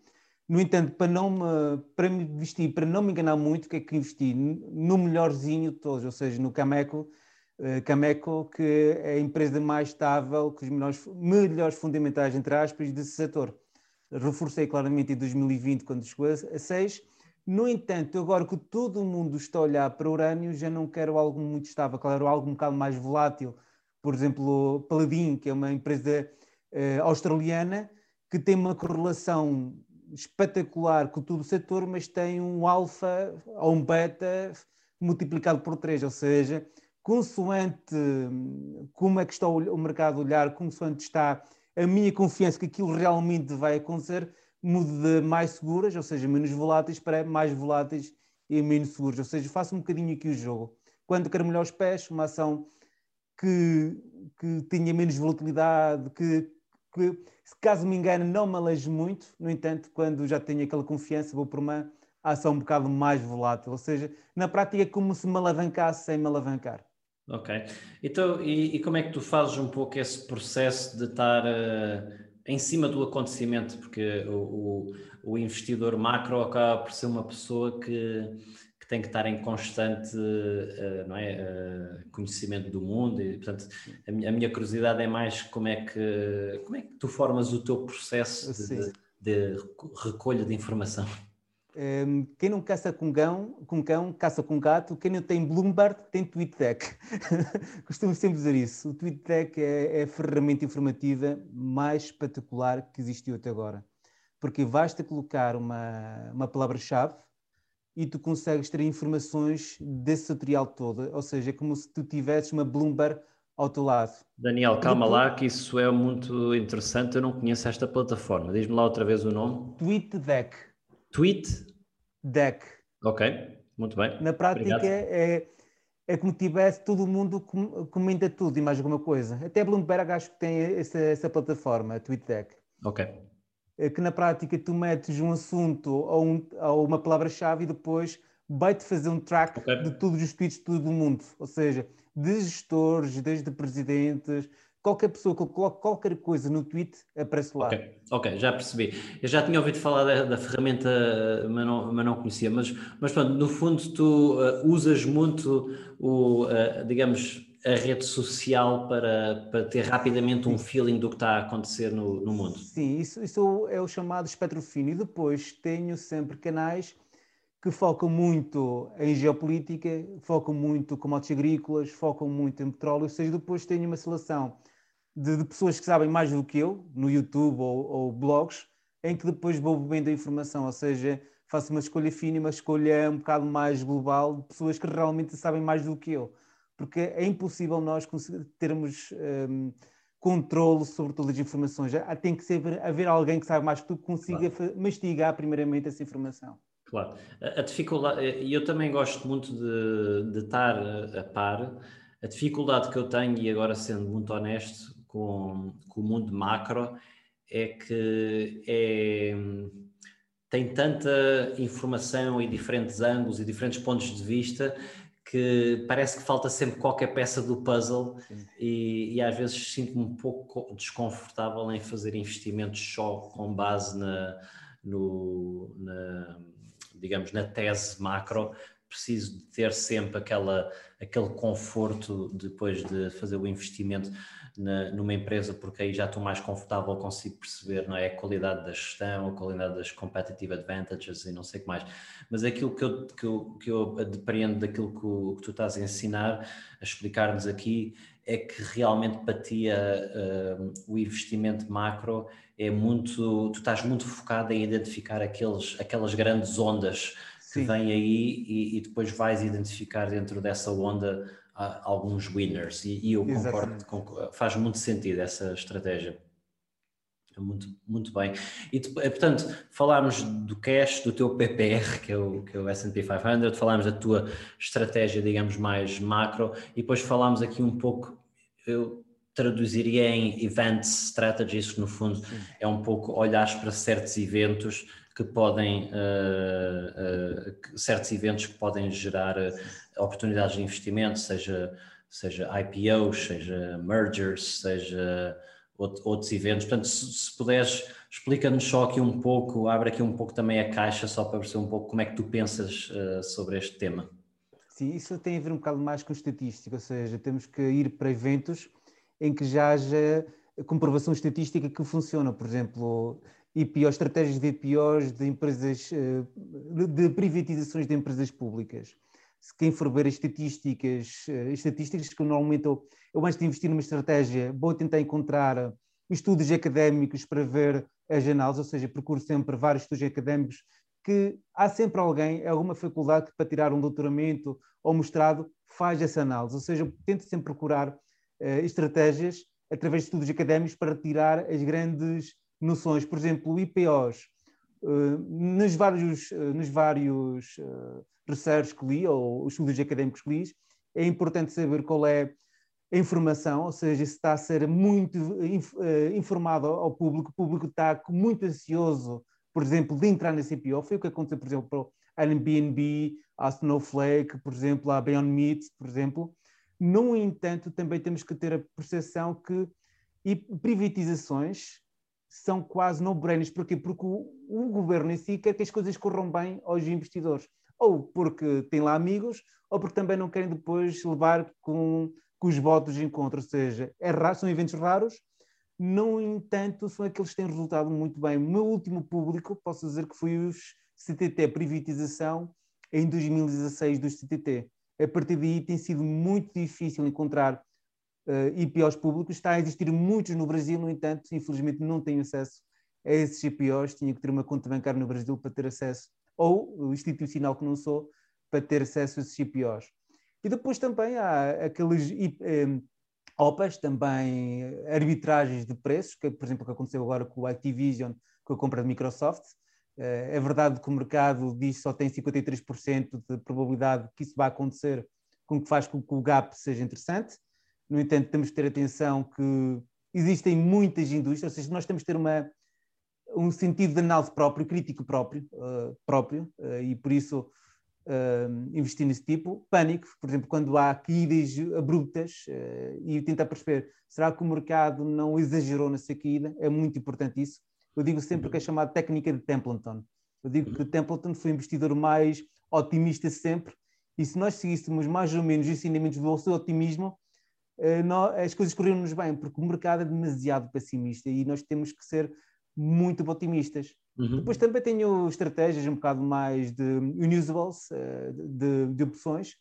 No entanto, para, não me, para me vestir, para não me enganar muito, o que é que investi? No melhorzinho de todos, ou seja, no Cameco, uh, Cameco, que é a empresa mais estável, com os melhores, melhores fundamentais, entre aspas, desse setor. Reforcei claramente em 2020, quando chegou a 6. No entanto, agora que todo mundo está a olhar para o urânio, já não quero algo muito estável, quero algo um bocado mais volátil. Por exemplo, Paladin, que é uma empresa uh, australiana, que tem uma correlação espetacular com todo o setor, mas tem um alfa ou um beta multiplicado por 3, ou seja, consoante hum, como é que está o mercado a olhar, consoante está a minha confiança que aquilo realmente vai acontecer, mude de mais seguras, ou seja, menos voláteis, para mais voláteis e menos seguras. Ou seja, faço um bocadinho aqui o jogo. Quando quero melhor os pés, uma ação que, que tenha menos volatilidade, que, que se caso me engane, não me alejo muito, no entanto, quando já tenho aquela confiança, vou por uma ação um bocado mais volátil, ou seja, na prática é como se me alavancasse sem me alavancar. Ok. Então, e, e como é que tu fazes um pouco esse processo de estar uh, em cima do acontecimento? Porque o, o, o investidor macro acaba por ser uma pessoa que que tem que estar em constante uh, não é, uh, conhecimento do mundo e, portanto, a minha, a minha, curiosidade é mais como é que, como é que tu formas o teu processo de, de, de recolha de informação. Um, ehm, quem não caça com cão, com cão, caça com gato. Quem não tem Bloomberg, tem TweetDeck. Costumo sempre dizer isso. O TweetDeck é, é a ferramenta informativa mais espetacular que existiu até agora. Porque basta colocar uma, uma palavra-chave e tu consegues ter informações desse tutorial todo, ou seja, é como se tu tivesses uma Bloomberg ao teu lado. Daniel, calma lá que isso é muito interessante, eu não conheço esta plataforma. Diz-me lá outra vez o nome. TweetDeck. Tweet? Deck. Ok, muito bem. Na prática é, é como tivesse todo mundo comenta tudo e mais alguma coisa. Até Bloomberg acho que tem essa, essa plataforma, TweetDeck. Ok. É que na prática tu metes um assunto ou, um, ou uma palavra-chave e depois vai-te fazer um track okay. de todos os tweets de todo o mundo. Ou seja, de gestores, desde presidentes, qualquer pessoa que coloque qualquer coisa no tweet aparece lá. Ok, okay já percebi. Eu já tinha ouvido falar da, da ferramenta, mas não, mas não conhecia. Mas, mas pronto, no fundo tu uh, usas muito o, uh, digamos, a rede social para, para ter rapidamente um feeling do que está a acontecer no, no mundo. Sim, isso, isso é o chamado espectro fino. E depois tenho sempre canais que focam muito em geopolítica, focam muito em commodities agrícolas, focam muito em petróleo, ou seja, depois tenho uma seleção de, de pessoas que sabem mais do que eu, no YouTube ou, ou, blogs, em que depois vou bebendo a informação, ou seja, faço uma escolha fina, uma escolha um bocado mais global de pessoas que realmente sabem mais do que eu porque é impossível nós termos um, controle sobre todas as informações. Já tem que ser, haver alguém que saiba mais que tu consiga claro. mastigar primeiramente essa informação. Claro. A, dificuldade, e eu também gosto muito de, de estar a, a, par. A dificuldade que eu tenho, e agora sendo muito honesto com, com o mundo macro, é que é, tem tanta informação e diferentes ângulos e diferentes pontos de vista que parece que falta sempre qualquer peça do puzzle e, e, às vezes sinto-me um pouco desconfortável em fazer investimentos só com base na, no, na, digamos, na tese macro. Preciso de ter sempre aquela, aquele conforto depois de fazer o investimento na, numa empresa, porque aí já estou mais confortável, consigo perceber não é? a qualidade da gestão, a qualidade das competitive advantages e não sei o que mais. Mas aquilo que eu, que eu, que eu depreendo daquilo que, o, que tu estás a ensinar, a explicar-nos aqui, é que realmente para ti uh, o investimento macro é muito, tu estás muito focado em identificar aqueles, aquelas grandes ondas que vêm aí e, e, depois vais identificar dentro dessa onda alguns winners e, e eu concordo, faz muito sentido essa estratégia. Muito, muito bem. E portanto, falámos do cash, do teu PPR, que é o, que é o S&P 500, falámos da tua estratégia, digamos, mais macro, e depois falámos aqui um pouco, eu traduziria em events strategies, que no fundo é um pouco olhar para certos eventos que podem, uh, uh, certos eventos que podem gerar oportunidades de investimento, seja, seja IPOs, seja mergers, seja outros eventos. Portanto, se, se puderes, explica-nos só aqui um pouco, abre aqui um pouco também a caixa, só para perceber um pouco como é que tu pensas uh, sobre este tema. Sim, isso tem a ver um bocado mais com estatística, ou seja, temos que ir para eventos em que já haja comprovação estatística que funciona, por exemplo, IPOs, estratégias de IPOs de empresas, eh, de privatizações de empresas públicas. Quem for ver estatísticas, eh, estatísticas que normalmente eu, eu antes de investir numa estratégia vou tentar encontrar estudos académicos para ver as análises, ou seja, procuro sempre vários estudos académicos que há sempre alguém, alguma faculdade que para tirar um doutoramento ou mestrado faz essa análise, ou seja, tento sempre procurar uh, estratégias através de estudos académicos para tirar as grandes noções, por exemplo, IPOs, uh, nos vários, uh, nos vários uh, research que li, ou estudos académicos que li, é importante saber qual é a informação, ou seja, se está a ser muito informado ao público, o público está muito ansioso, por exemplo, de entrar nesse IPO, foi o que aconteceu, por exemplo, para o Airbnb, a Snowflake, por exemplo, a Beyond Meat, por exemplo. No entanto, também temos que ter a percepção que privatizações são quase no-brainers. Porquê? Porque o, o, governo em si quer que as coisas corram bem aos investidores. Ou porque tem lá amigos, ou porque também não querem depois levar com, com os votos em contra. Ou seja, é raro, são eventos raros, no entanto, são aqueles que têm resultado muito bem. O meu último público, posso dizer que foi os CTT, privatização, em 2016 dos CTT. A partir daí tem sido muito difícil encontrar uh, eh, IPOs públicos. Está a existir muitos no Brasil, no entanto, infelizmente não tenho acesso a esses IPOs. Tinha que ter uma conta bancária no Brasil para ter acesso, ou o institucional que não sou, para ter acesso a esses IPOs. E depois também há aqueles um, OPAs, também arbitragens de preços, que, por exemplo, o que aconteceu agora com o Activision, com a compra de Microsoft. Uh, é verdade que o mercado diz que só tem 53% de probabilidade que isso vai acontecer, com que faz com que o gap seja interessante. No entanto, temos que ter atenção que existem muitas indústrias, ou seja, nós temos que ter uma, um sentido de análise próprio, crítico próprio, uh, próprio uh, e por isso uh, investir nesse tipo. Pânico, por exemplo, quando há caídas abruptas e tentar perceber, será que o mercado não exagerou nessa caída? É muito importante isso. Eu digo sempre que é chamada técnica de Templeton. Eu digo que Templeton foi o investidor mais otimista sempre e se nós seguíssemos mais ou menos os ensinamentos do seu otimismo, eh, as coisas correram-nos bem, porque o mercado é demasiado pessimista e nós temos que ser muito otimistas. Uhum. Depois também tenho estratégias um bocado mais de unusuals, eh, de, de opções,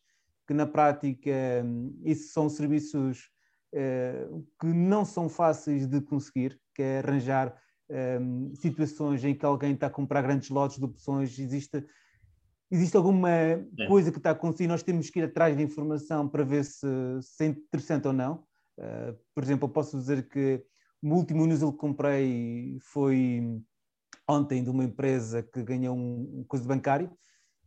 que na prática hum, isso são serviços eh, que não são fáceis de conseguir, que é arranjar um, situações em que alguém está a comprar grandes lotes de opções, existe existe alguma é. coisa que está acontecendo, nós temos que ir atrás de informação para ver se, se é interessante ou não. Uh, por exemplo, eu posso dizer que o último news que comprei foi ontem de uma empresa que ganhou um, um coisa de bancário.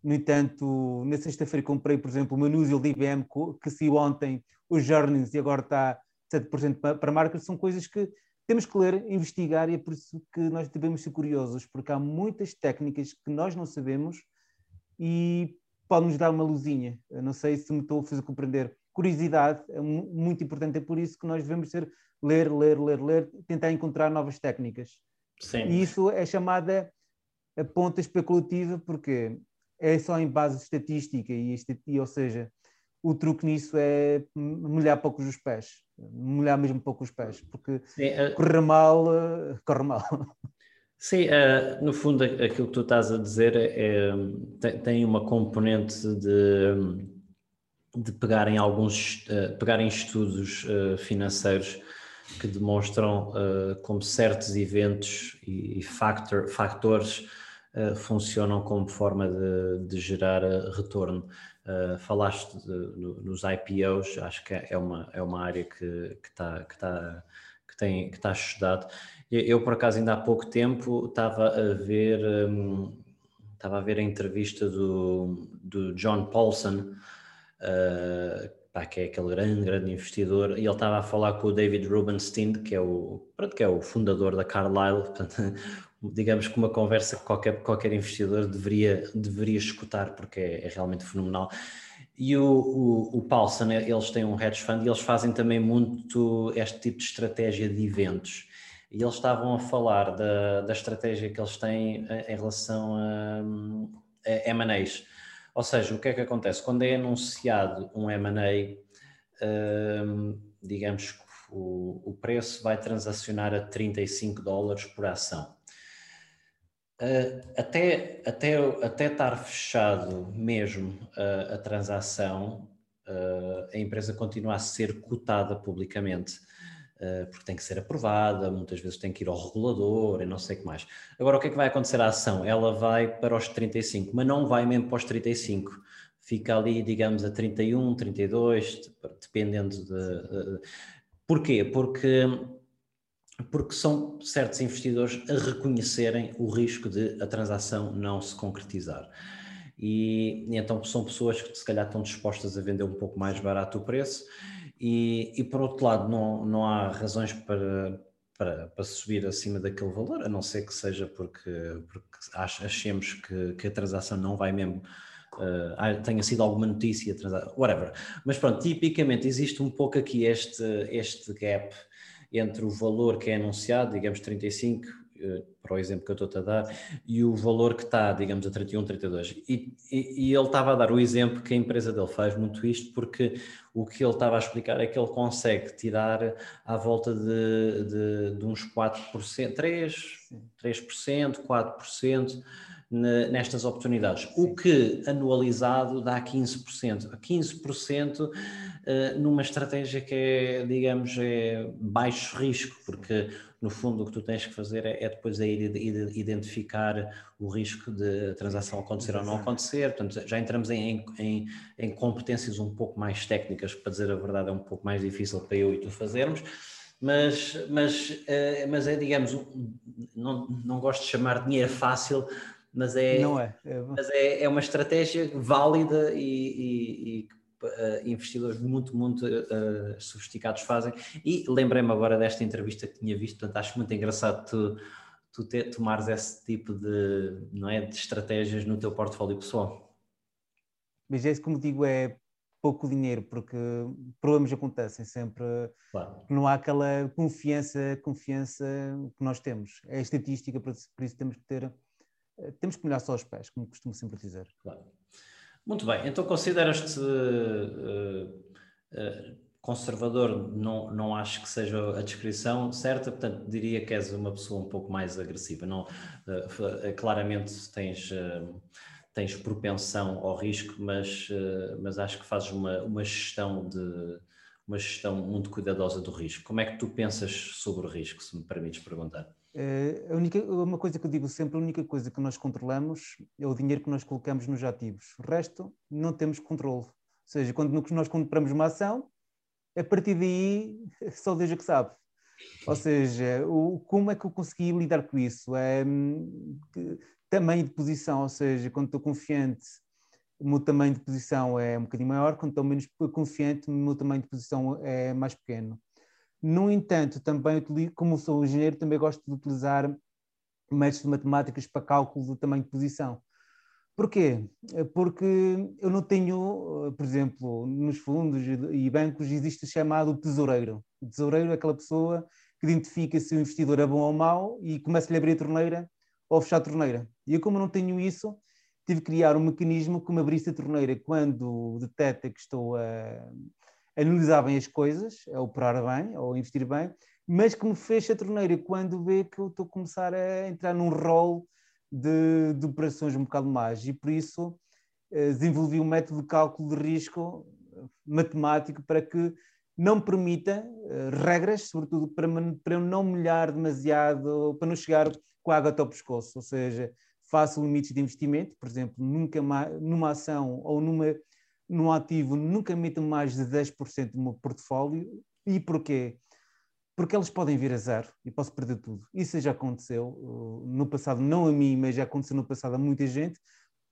No entanto, na sexta-feira comprei, por exemplo, uma news de IBM que saiu ontem, os earnings, e agora está 7% para, para marca. São coisas que temos que ler, investigar, e é por isso que nós devemos ser curiosos, porque há muitas técnicas que nós não sabemos e pode-nos dar uma luzinha. Eu não sei se me estou a fazer compreender. Curiosidade é muito importante, é por isso que nós devemos ser ler, ler, ler, ler, tentar encontrar novas técnicas. Sim. E isso é chamada a ponta especulativa, porque é só em base de estatística, e, e ou seja, o truque nisso é molhar pouco os pés, molhar mesmo pouco os pés, porque Sim, uh... correr mal, uh, corre mal. Sim, uh, no fundo aquilo que tu estás a dizer é, tem, tem uma componente de, de pegar em alguns, uh, pegar em estudos uh, financeiros que demonstram como certos eventos e, e factor, factores funcionam como forma de, de gerar retorno. falaste de, no, nos IPOs, acho que é uma, é uma área que está que tá, que tem, que está estudado. Eu, eu, por acaso, ainda há pouco tempo estava a ver, um, estava a ver a entrevista do, do John Paulson, uh, pá, que é aquele grande, grande investidor, e ele estava a falar com o David Rubenstein, que é o, pronto, que é o fundador da Carlyle, portanto, digamos que uma conversa que qualquer, qualquer investidor deveria, deveria escutar, porque é, é realmente fenomenal. E o, o, o Paulson, eles têm um hedge fund e eles fazem também muito este tipo de estratégia de eventos. E eles estavam a falar da, da estratégia que eles têm em relação a, a M&As. Ou seja, o que é que acontece? Quando é anunciado um M&A, hum, digamos que o, o preço vai transacionar a 35 dólares por ação. Uh, até, até, até estar fechado mesmo uh, a transação, uh, a empresa continua a ser cotada publicamente, porque tem que ser aprovada, muitas vezes tem que ir ao regulador e não sei o que mais. Agora, o que é que vai acontecer à ação? Ela vai para os 35, mas não vai mesmo para os 35. Fica ali, digamos, a 31, 32, dependendo de. Porquê? Porque porque são certos investidores a reconhecerem o risco de a transação não se concretizar. E, e, então são pessoas que se calhar estão dispostas a vender um pouco mais barato o preço e, e por outro lado não, não há razões para, para, para, subir acima daquele valor, a não ser que seja porque, porque achemos que, que a transação não vai mesmo Uh, tenha sido alguma notícia, whatever. Mas pronto, tipicamente existe um pouco aqui este, este gap entre o valor que é anunciado, digamos 35, eh, para o exemplo que eu estou a dar, e o valor que está, digamos, a 31, 32. E, e, e ele estava a dar o exemplo que a empresa dele faz muito isto, porque o que ele estava a explicar é que ele consegue tirar à volta de, de, de uns 4%, 3%, 3%, 4% nestas oportunidades, o que anualizado dá 15%. 15% eh, numa estratégia que é, digamos, é baixo risco, porque no fundo o que tu tens que fazer é, é depois é identificar o risco de transação acontecer ou não acontecer, portanto já entramos em, em, em competências um pouco mais técnicas, para dizer a verdade é um pouco mais difícil para eu e tu fazermos, mas, mas, eh, mas é, digamos, não, não gosto de chamar dinheiro fácil, mas é, não é. é mas é, é uma estratégia válida e, e, e Uh, investidores muito, muito uh, sofisticados fazem. E lembrei-me agora desta entrevista que tinha visto, portanto acho muito engraçado tu, tu ter, tomares esse tipo de, não é, de estratégias no teu portfólio pessoal. Mas é isso, como digo, é pouco dinheiro, porque problemas acontecem sempre. Claro. Não há aquela confiança, confiança que nós temos. É estatística, por isso temos que ter eh, temos que molhar só os pés, como costumo sempre dizer. Claro. Muito bem, então consideras-te uh, uh, conservador, não, não acho que seja a descrição certa, portanto diria que és uma pessoa um pouco mais agressiva. Não, uh, claramente tens, tens propensão ao risco, mas, mas acho que fazes uma, uma gestão de uma gestão muito cuidadosa do risco. Como é que tu pensas sobre o risco, se me permites perguntar? Uh, a única, uma coisa que eu digo sempre, a única coisa que nós controlamos é o dinheiro que nós colocamos nos ativos. O resto, não temos controle. Ou seja, quando nós compramos uma ação, a partir daí, só Deus é que sabe. Ou seja, o, como é que eu consegui lidar com isso? É, hum, tamanho de posição, ou seja, quando estou confiante, o meu tamanho de posição é um bocadinho maior, quando estou menos confiante, o meu tamanho de posição é mais pequeno. No entanto, também, como sou engenheiro, também gosto de utilizar métodos matemáticos para cálculo do tamanho de posição. Porquê? Porque eu não tenho, por exemplo, nos fundos e bancos existe o chamado tesoureiro. O tesoureiro é aquela pessoa que identifica se o investidor é bom ou mau e começa-lhe a abrir a torneira ou a fechar a torneira. E eu, como não tenho isso, tive que criar um mecanismo que me abrisse a torneira quando detecta que estou a, analisar bem as coisas, a operar bem, ou investir bem, mas que me fecha a torneira quando vê que eu estou a começar a entrar num rol de, de operações um bocado mais. E por isso eh, desenvolvi um método de cálculo de risco eh, matemático para que não permita eh, regras, sobretudo para, para eu não molhar demasiado, para não chegar com a água até ao pescoço. Ou seja, faço limites de investimento, por exemplo, nunca mais, numa ação ou numa no ativo nunca meto mais de 10% do meu portfólio. E porquê? porque eles podem vir a zero e posso perder tudo. Isso já aconteceu no passado, não a mim, mas já aconteceu no passado a muita gente.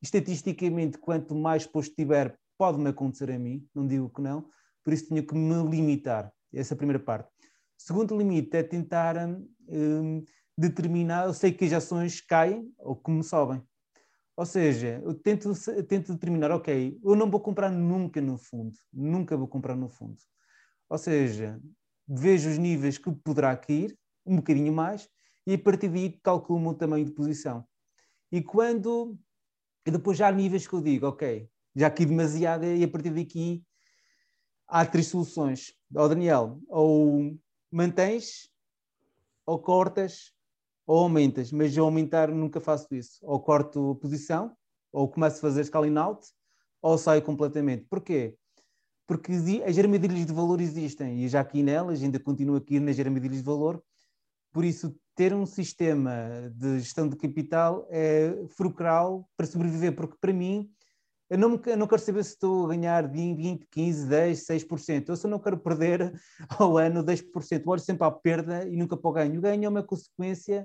Estatisticamente, quanto mais posto tiver, pode-me acontecer a mim, não digo que não, por isso tinha que me limitar. Essa é a primeira parte. Segundo limite é tentar um, determinar, eu sei que as ações caem ou que me sobem. Ou seja, eu tento, tento determinar, ok, eu não vou comprar nunca no fundo, nunca vou comprar no fundo. Ou seja, vejo os níveis que poderá cair, um bocadinho mais, e a partir daí calculo o tamanho de posição. E quando. E depois já há níveis que eu digo, ok, já aqui demasiado, e a partir daqui há três soluções. Ó oh, Daniel, ou mantens, ou cortas, ou aumentas. Mas eu aumentar nunca faço isso. Ou corto posição, ou começo a fazer scaling out, ou saio completamente. Porquê? porque as armadilhas de valor existem e já aqui nelas, ainda continuo aqui nas armadilhas de valor, por isso ter um sistema de gestão de capital é fulcral para sobreviver, porque para mim eu não, eu não quero saber se estou a ganhar 20, 15, 10, 6%. Eu não quero perder ao ano 10%. Eu olho sempre à perda e nunca para o ganho. O ganho é uma consequência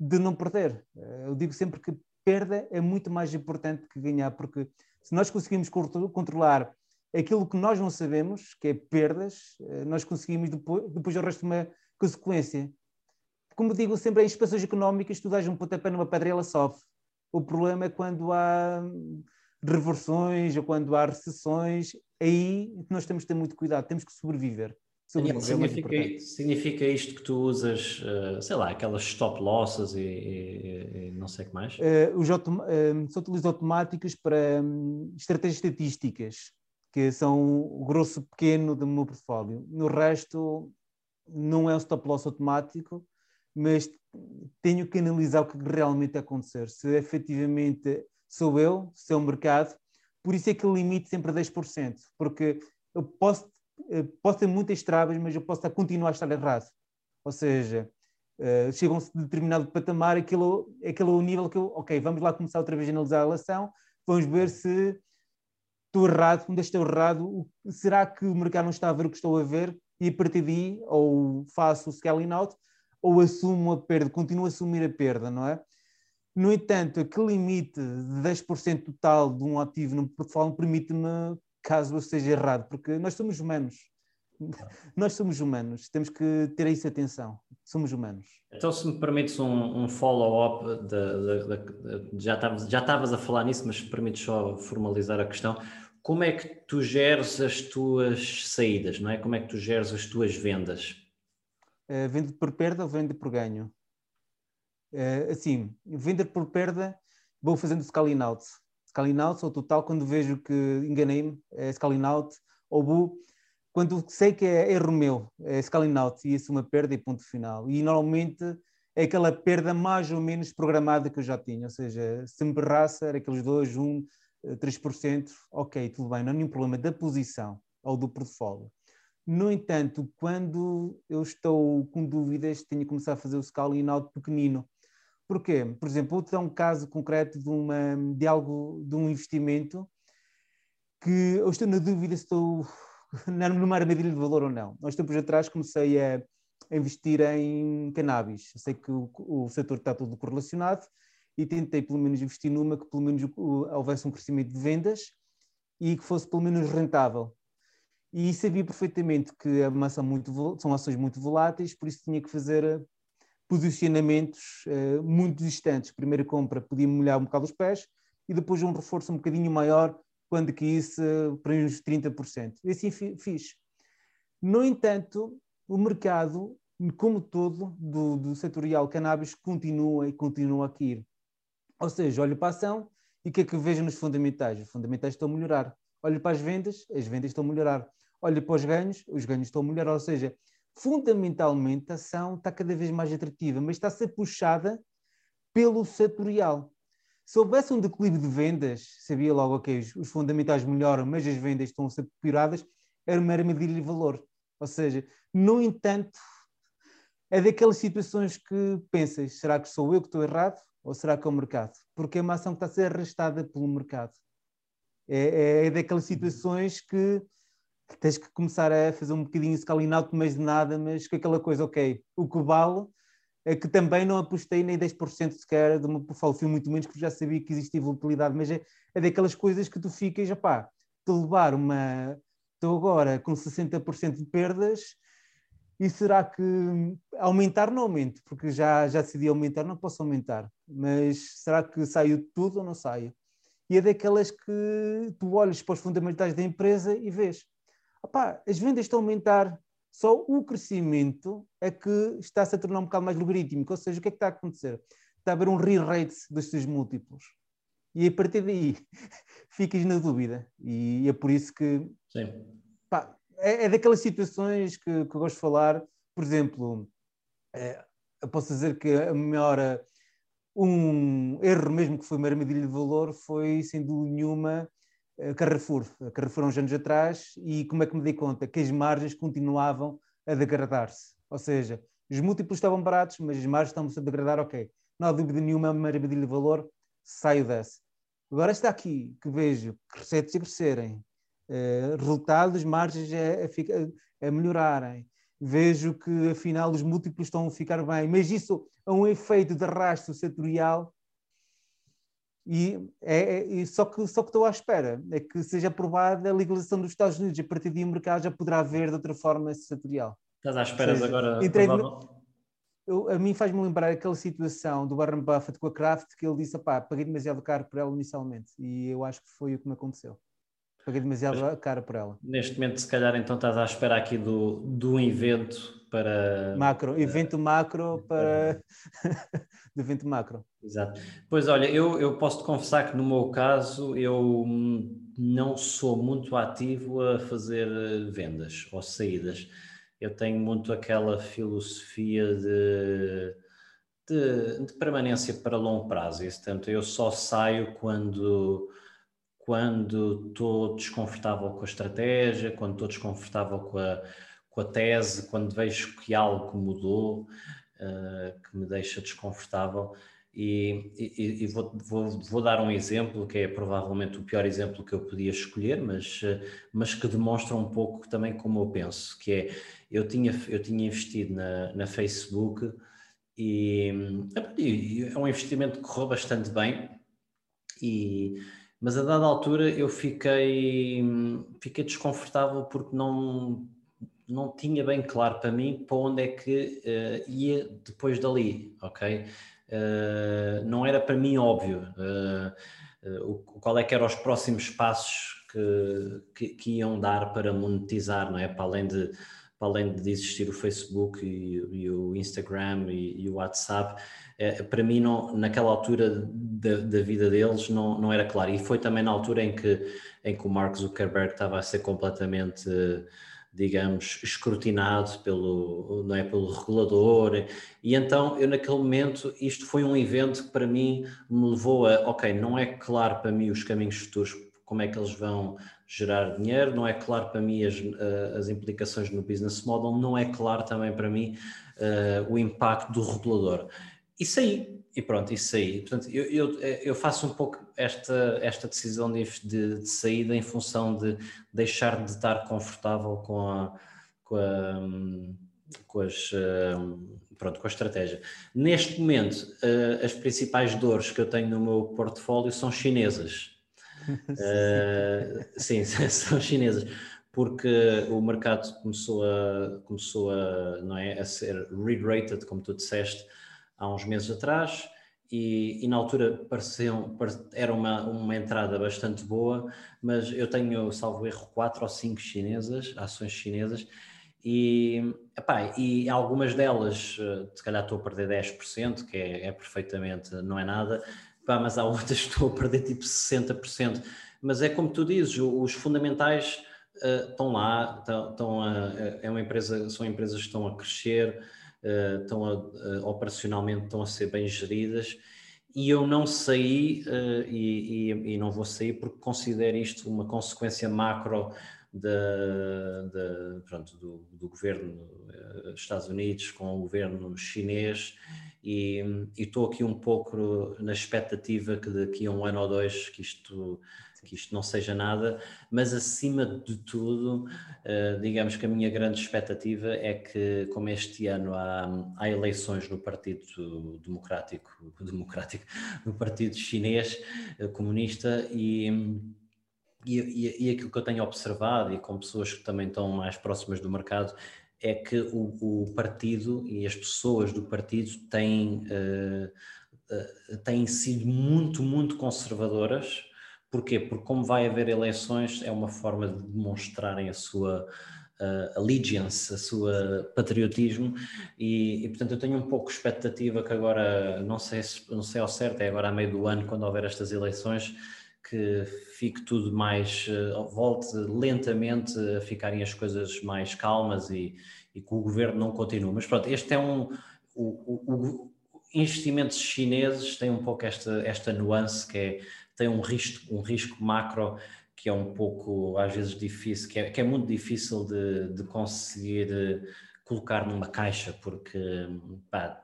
de não perder. Eu digo sempre que perda é muito mais importante que ganhar, porque se nós conseguimos controlar aquilo que nós não sabemos, que é perdas, eh, nós conseguimos depois, depois o resto de uma consequência. Como digo sempre, em expansões económicas, tu dás um pontapé numa pedra e ela sofre. O problema é quando há reversões ou quando há recessões, aí nós temos que ter muito cuidado, temos que sobreviver. É significa, significa, isto que tu usas, uh, sei lá, aquelas stop losses e, e, e não sei o que mais? Uh, os autom uh, são utilizados automáticos para um, estratégias estatísticas que são o grosso pequeno do meu portfólio. No resto, não é um stop loss automático, mas tenho que analisar o que realmente acontecer. Se efetivamente sou eu, é o mercado, por isso é que limite sempre a 10%, porque eu posso, posso ter muitas travas, mas eu posso continuar a estar errado. Ou seja, uh, chega a determinado patamar, aquilo, aquilo é o nível que eu, ok, vamos lá começar outra vez a analisar a relação, vamos ver se estou errado, onde estou errado, será que o mercado não está a ver o que estou a ver? E a partir daí, ou faço o scaling out, ou assumo a perda, continuo a assumir a perda, não é? No entanto, aquele limite de 10% total de um ativo no portfólio permite-me, caso eu esteja errado, porque nós somos humanos. Nós somos humanos, temos que ter isso atenção. Somos humanos. Então, se me permites um, um follow-up, já estavas já a falar nisso, mas permites só formalizar a questão como é que tu geres as tuas saídas, não é? Como é que tu geres as tuas vendas? Uh, vende por perda ou vende por ganho? Uh, assim, vender por perda, vou fazendo scaling out. Scaling out ou total, quando vejo que enganei-me, é scaling out, ou vou, quando sei que é erro meu, é scaling out, e isso é uma perda e ponto final. E normalmente é aquela perda mais ou menos programada que eu já tinha, ou seja, se me berraça, era aqueles dois, um, 3%, ok, tudo bem, não há nenhum problema da posição ou do portfólio. No entanto, quando eu estou com dúvidas, tenho que começar a fazer o scaling out pequenino. Porquê? Por exemplo, vou-te dar um caso concreto de, uma, de algo, de um investimento que eu estou na dúvida se estou numa armadilha de valor ou não. Nós tempos atrás comecei a investir em cannabis. Eu sei que o, o setor está todo correlacionado e tentei pelo menos investir numa que pelo menos houvesse um crescimento de vendas e que fosse pelo menos rentável. E sabia perfeitamente que a maçã muito, são ações muito voláteis, por isso tinha que fazer posicionamentos uh, muito distantes. Primeira compra podia molhar um bocado os pés e depois um reforço um bocadinho maior quando caísse uh, para uns 30%. E assim fiz. No entanto, o mercado, como todo, do, do setorial cannabis continua e continua a cair. Ou seja, olho para a ação e o que é que vejo nos fundamentais? Os fundamentais estão a melhorar. Olho para as vendas, as vendas estão a melhorar. Olho para os ganhos, os ganhos estão a melhorar. Ou seja, fundamentalmente a ação está cada vez mais atrativa, mas está a ser puxada pelo setorial. Se houvesse um declive de vendas, sabia logo, ok, os fundamentais melhoram, mas as vendas estão a ser pioradas, era uma armadilha de valor. Ou seja, no entanto, é daquelas situações que pensas, será que sou eu que estou errado? Ou será que é o mercado? Porque é uma ação que está a ser arrastada pelo mercado. É, é, é daquelas situações que tens que começar a fazer um bocadinho scaling out, mais de nada, mas com aquela coisa, ok, o que vale é que também não apostei nem 10% sequer de uma portfólio, muito menos, porque já sabia que existia volatilidade, mas é, é daquelas coisas que tu ficas, pá, te levar uma. Estou agora com 60% de perdas, e será que aumentar não aumento, porque já, já decidi aumentar, não posso aumentar, mas será que saiu tudo ou não saio? E é daquelas que tu olhas para os fundamentais da empresa e vês, opá, as vendas estão a aumentar, só o crescimento é que está-se a tornar um bocado mais logarítmico, ou seja, o que é que está a acontecer? Está a haver um re-rate dos seus múltiplos. E a partir daí ficas na dúvida. E é por isso que pá, é, é, daquelas situações que, que, eu gosto de falar. Por exemplo, é, eu posso dizer que a maior um erro mesmo que foi uma armadilha de valor foi, sem dúvida nenhuma, Carrefour. Carrefour uns anos atrás e como é que me dei conta? Que as margens continuavam a degradar-se. Ou seja, os múltiplos estavam baratos, mas as margens estão-se a degradar, ok. Não há dúvida nenhuma, é uma armadilha de valor, saio dessa. Agora está aqui que vejo receitas a crescerem, eh, resultados, margens a, a, a, melhorarem. Vejo que afinal os múltiplos estão a ficar bem, mas isso é um efeito de arrasto setorial e, é, é, só, que, só que estou à espera é que seja aprovada a legalização dos Estados Unidos. A partir o mercado já poderá ver de outra forma setorial. Estás à espera seja, agora? Entrei eu, a mim faz-me lembrar aquela situação do Warren Buffett com a Kraft que ele disse: paguei demasiado caro por ela inicialmente. E eu acho que foi o que me aconteceu. Paguei demasiado Mas, caro por ela. Neste momento, se calhar, então estás à espera aqui do, do evento para. Macro, evento macro para. do evento macro. Exato. Pois olha, eu, eu posso te confessar que no meu caso eu não sou muito ativo a fazer vendas ou saídas eu tenho muito aquela filosofia de, de, de permanência para longo prazo. E, portanto, eu só saio quando quando estou desconfortável com a estratégia, quando estou desconfortável com a, com a tese, quando vejo que algo mudou, uh, que me deixa desconfortável. E, e, e vou, vou, vou, dar um exemplo que é provavelmente o pior exemplo que eu podia escolher, mas, mas que demonstra um pouco também como eu penso, que é eu tinha, eu tinha investido na, na Facebook e, e é um investimento que correu bastante bem, e, mas a dada altura eu fiquei, fiquei desconfortável porque não, não tinha bem claro para mim para onde é que uh, ia depois dali, ok? Uh, não era para mim óbvio uh, uh, qual é que eram os próximos passos que, que, que, iam dar para monetizar, não é? Para além de, para além de existir o Facebook e, e o Instagram e, e o WhatsApp, para mim não, naquela altura da, da, vida deles não, não era claro. E foi também na altura em que, em que o Mark Zuckerberg estava a ser completamente digamos, escrutinado pelo, não é, pelo regulador. E então, eu naquele momento, isto foi um evento que para mim me levou a, ok, não é claro para mim os caminhos futuros, como é que eles vão gerar dinheiro, não é claro para mim as, eh, as implicações no business model, não é claro também para mim uh, o impacto do regulador. Isso aí, e pronto, isso aí. Portanto, eu, eu, eu, faço um pouco esta, esta decisão de, de, de, saída em função de deixar de estar confortável com a, com a, com as, pronto, com a estratégia. Neste momento, eh, as principais dores que eu tenho no meu portfólio são chinesas. Uh, sim, são chinesas, porque o mercado começou a, começou a, não é, a ser re-rated, como tu disseste, há uns meses atrás. E, e na altura pareceu, era uma, uma entrada bastante boa, mas eu tenho, salvo erro, quatro ou cinco chinesas, ações chinesas, e, epá, e algumas delas, eh, se calhar estou a perder 10%, que é, é perfeitamente, não é nada, epá, mas há outras que estou a perder tipo 60%. Mas é como tu dizes, os fundamentais uh, estão lá, estão, estão a, é uma empresa, são empresas que estão a crescer, uh, estão a, uh, operacionalmente estão a ser bem geridas e eu não saí e, e, e, não vou sair porque considero isto uma consequência macro pronto, do, do, governo dos Estados Unidos com o governo chinês e, estou aqui um pouco na expectativa que daqui a um ano ou dois que isto que isto não seja nada, mas acima de tudo, uh, digamos que a minha grande expectativa é que, como este ano há, há eleições no Partido Democrático, Democrático, no Partido Chinês uh, Comunista e, e, e, aquilo que eu tenho observado e com pessoas que também estão mais próximas do mercado é que o, o partido e as pessoas do partido têm, uh, têm sido muito, muito conservadoras Porquê? Porque como vai haver eleições, é uma forma de demonstrarem a sua uh, allegiance, a sua patriotismo e, e, portanto eu tenho um pouco expectativa que agora, não sei, se, não sei ao certo, é agora a meio do ano, quando houver estas eleições, que fique tudo mais, uh, volte lentamente a ficarem as coisas mais calmas e, e que o governo não continue. Mas pronto, este é um... O, o, o, investimentos chineses têm um pouco esta, esta nuance que é tem um risco, um risco macro que é um pouco, às vezes, difícil, que é, que é muito difícil de, de conseguir eh, colocar numa caixa, porque pá,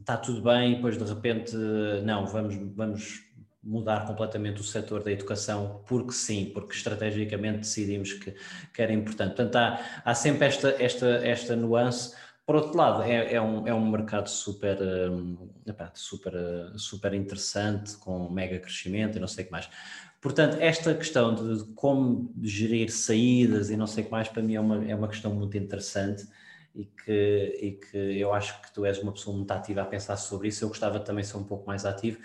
está tudo bem, e depois de repente, não, vamos, vamos mudar completamente o setor da educação, porque sim, porque estrategicamente decidimos que, que era importante. Portanto, há, há sempre esta, esta, esta nuance por outro lado, é, é, um, é um mercado super, um, super, super interessante, com mega crescimento e não sei o que mais. Portanto, esta questão de como gerir saídas e não sei o que mais, para mim é uma, é uma questão muito interessante e que, e que eu acho que tu és uma pessoa muito ativa a pensar sobre isso. Eu gostava também de ser um pouco mais ativo.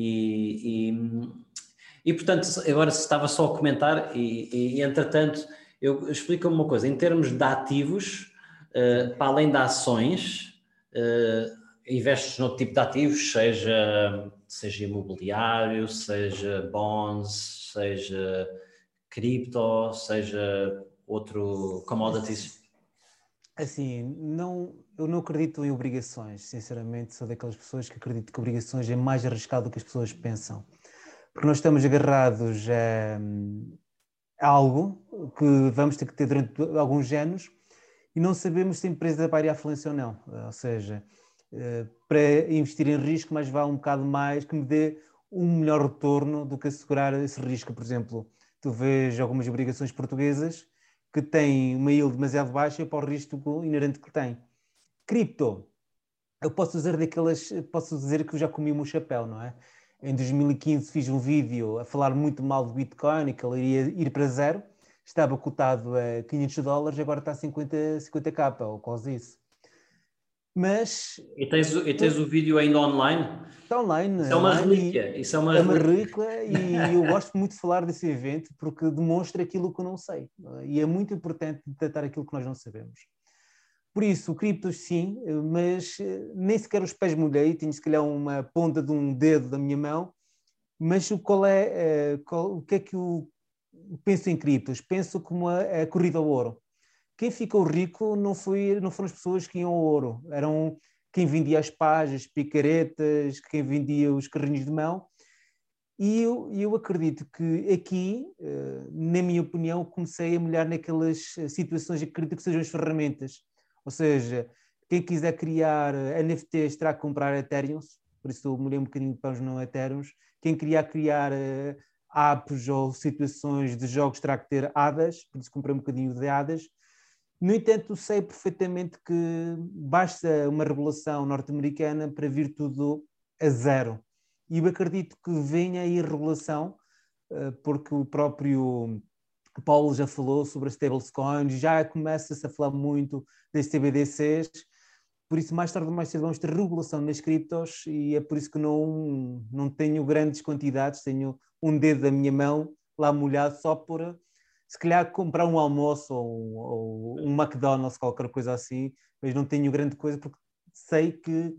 E, e, e portanto, agora se estava só a comentar, e, e entretanto, eu explico-me uma coisa: em termos de ativos eh, para além de ações, uh, investes noutro tipo de ativos, seja, seja imobiliário, seja bonds, seja cripto, seja outro commodities? Assim, não, eu não acredito em obrigações, sinceramente, sou daquelas pessoas que acreditam que obrigações é mais arriscado do que as pessoas pensam. Porque nós estamos agarrados a, a algo que vamos ter que ter durante alguns anos e não sabemos se a empresa vai à falência ou não. Ou seja, eh, para investir em risco, mais vale um bocado mais que me dê um melhor retorno do que assegurar esse risco. Por exemplo, tu vês algumas obrigações portuguesas que têm uma yield demasiado baixa para o risco inerente que tem. Cripto, eu posso dizer daquelas, posso dizer que eu já comi o meu chapéu, não é? Em 2015 fiz um vídeo a falar muito mal do Bitcoin e que ele iria ir para zero estava cotado a 500 dólares, agora está a 50, 50 capa, ou quase isso. Mas. E tens, e tens o vídeo ainda online? Está online. Isso é uma relíquia. Isso é uma, é uma relíquia e eu gosto muito de falar desse evento porque demonstra aquilo que eu não sei. E é muito importante detectar aquilo que nós não sabemos. Por isso, criptos sim, mas eh, nem sequer os pés molhei, tinha se calhar uma ponta de um dedo da minha mão, mas qual é, eh, qual, o que é que o penso em criptos, penso como a, a, corrida ao ouro. Quem ficou rico não, foi, não foram as pessoas que iam ao ouro, eram quem vendia as pajas, picaretas, quem vendia os carrinhos de mão. E eu, eu acredito que aqui, eh, na minha opinião, comecei a molhar naquelas situações acredito que sejam as ferramentas. Ou seja, quem quiser criar eh, NFTs terá que comprar Ethereum, por isso eu molhei um bocadinho de pães no Ethereum. Quem queria criar apps ou situações de jogos terá que ter hadas, por isso comprei um bocadinho de hadas. No entanto, sei perfeitamente que basta uma regulação norte-americana para vir tudo a zero. E eu acredito que venha aí regulação, eh, porque o próprio Paulo já falou sobre as stablecoins, já começa-se a falar muito das TBDCs, por isso mais tarde ou mais cedo vamos ter regulação nas criptos e é por isso que não, não tenho grandes quantidades, tenho um dedo da minha mão lá molhado só por se calhar comprar um almoço ou, ou um McDonald's, qualquer coisa assim, mas não tenho grande coisa porque sei que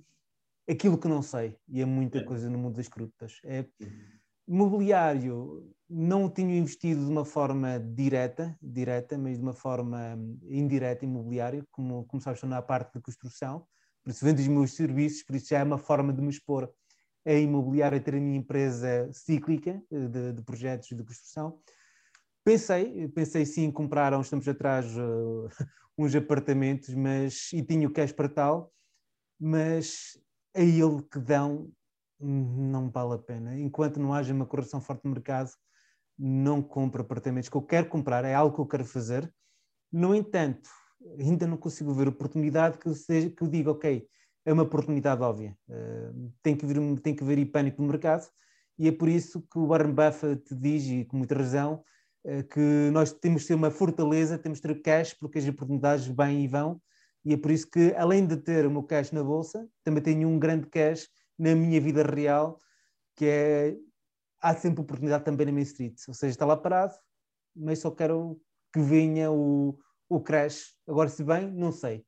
aquilo que não sei, e é muita é. coisa no mundo das criptas. É, imobiliário não tenho investido de uma forma direta, direta, mas de uma forma indireta imobiliário, como, estou na parte de construção, por isso vendo os meus serviços, por isso já é uma forma de me expor a imobiliária, ter a minha empresa cíclica eh, de, de projetos de construção. Pensei, pensei sim em comprar há uns tempos atrás uh, uns apartamentos, mas e tinha o cash para tal, mas a ele que dão não vale a pena. Enquanto não haja uma correção forte no mercado, não compro apartamentos que eu quero comprar, é algo que eu quero fazer. No entanto, ainda não consigo ver oportunidade que, seja, que eu diga, ok, é uma oportunidade óbvia. Uh, tem, que vir, tem que haver pânico no mercado e é por isso que o Warren Buffett diz, e com muita razão, uh, que nós temos de ter uma fortaleza, temos de ter cash, porque as oportunidades vêm e vão, e é por isso que, além de ter o meu cash na bolsa, também tenho um grande cash na minha vida real, que é há sempre oportunidade também na Main Street. Ou seja, está lá parado, mas só quero que venha o, o crash. Agora, se bem, não sei.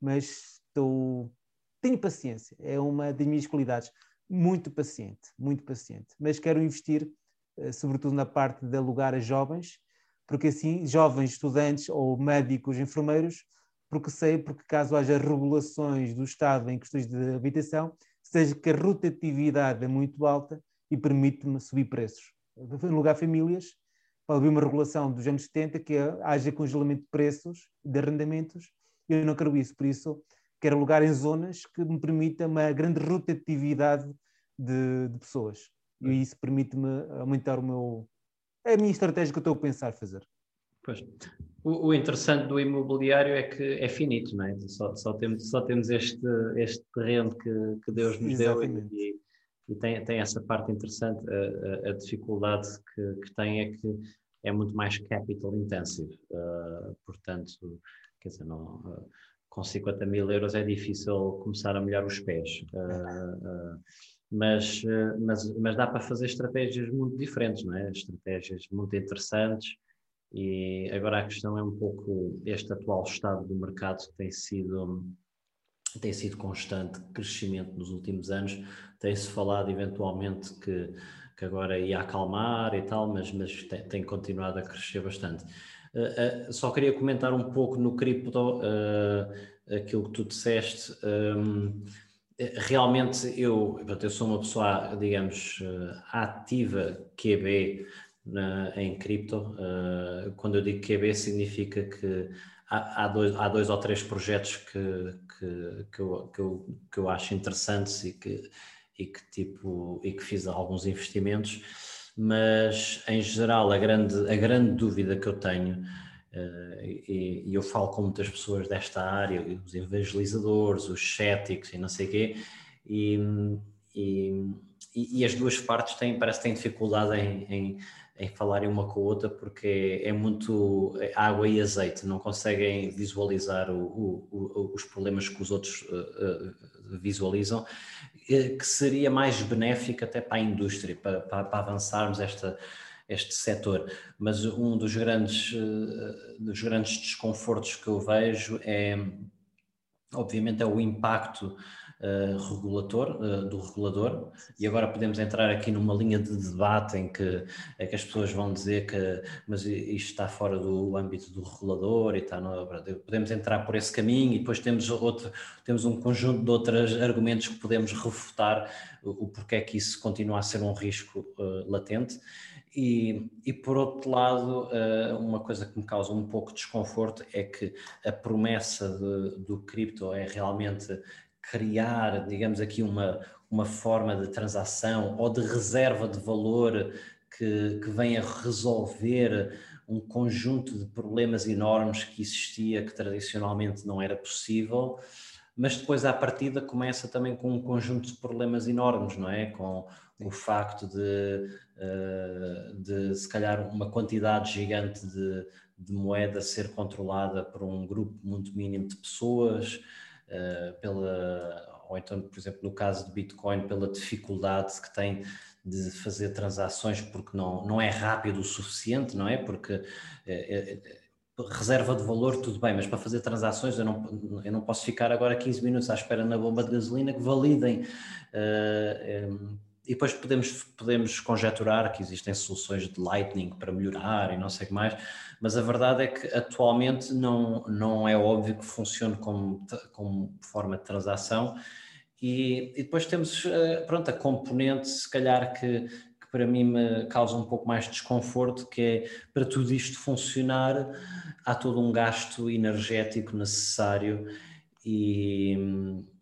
Mas estou. Tenho paciência, é uma das minhas qualidades. Muito paciente, muito paciente. Mas quero investir, eh, sobretudo na parte de alugar a jovens, porque assim, jovens estudantes ou médicos, enfermeiros, porque sei, porque caso haja regulações do Estado em questões de habitação, seja que a rotatividade é muito alta e permite-me subir preços. Em lugar famílias, pode haver uma regulação dos anos 70 que haja congelamento de preços, de arrendamentos, e eu não quero isso, por isso quero alugar em zonas que me permita uma grande rotatividade de, de pessoas. E isso permite-me aumentar o meu, é a minha estratégia que eu estou a pensar fazer. Pois. O, o, interessante do imobiliário é que é finito, não é? Só, só temos, só temos este, este terreno que, que Deus nos Exatamente. deu e, e tem, tem essa parte interessante. A, a, a dificuldade que, que, tem é que é muito mais capital intensive. Uh, portanto, quer dizer, não, uh, com 50 mil euros é difícil começar a molhar os pés. Uh, mas, mas, mas dá para fazer estratégias muito diferentes, não é? Estratégias muito interessantes e agora a questão é um pouco este atual estado do mercado que tem sido tem sido constante crescimento nos últimos anos. Tem-se falado eventualmente que, que agora ia acalmar e tal, mas, mas tem, tem continuado a crescer bastante. Uh, uh, só queria comentar um pouco no cripto uh, aquilo que tu disseste. Um, realmente eu, eu sou uma pessoa, digamos, ativa QB na, em cripto. Quando eu digo QB, significa que há, dois, há dois ou três projetos que, que, que, eu, que, eu, que eu acho interessantes e que, e que, tipo, e que fiz alguns investimentos, mas em geral a grande, a grande dúvida que eu tenho, uh, e, e, eu falo com muitas pessoas desta área, os evangelizadores, os céticos e não sei o quê, e, e, e, as duas partes têm, parece que têm dificuldade em, em em falarem uma com a outra porque é, muito água e azeite, não conseguem visualizar o, o, os problemas que os outros uh, uh, visualizam, que seria mais benéfico até para a indústria, para, para, para avançarmos esta, este setor. Mas um dos grandes, dos grandes desconfortos que eu vejo é, obviamente, é o impacto uh, uh, do regulador, e agora podemos entrar aqui numa linha de debate em que, que as pessoas vão dizer que mas isto está fora do âmbito do regulador e está podemos entrar por esse caminho e depois temos outro, temos um conjunto de outros argumentos que podemos refutar o, o porquê que isso continua a ser um risco uh, latente. E, e, por outro lado, uma coisa que me causa um pouco de desconforto é que a promessa de, do cripto é realmente criar, digamos aqui, uma, uma forma de transação ou de reserva de valor que, que venha resolver um conjunto de problemas enormes que existia, que tradicionalmente não era possível, mas depois à partida começa também com um conjunto de problemas enormes, não é? Com o facto de, eh, de se calhar uma quantidade gigante de, de moeda ser controlada por um grupo muito mínimo de pessoas, pela, ou então, por exemplo, no caso do Bitcoin, pela dificuldade que tem de fazer transações porque não, não é rápido o suficiente, não é? Porque é, é, reserva de valor, tudo bem, mas para fazer transações eu não, eu não posso ficar agora 15 minutos à espera na bomba de gasolina que validem. Uh, e depois podemos, podemos conjecturar que existem soluções de Lightning para melhorar e não sei o que mais, mas a verdade é que atualmente não, não é óbvio que funcione como, como forma de transação. E, e depois temos eh, pronto, a componente, se calhar, que, que para mim me causa um pouco mais de desconforto, que é para tudo isto funcionar, há todo um gasto energético necessário e,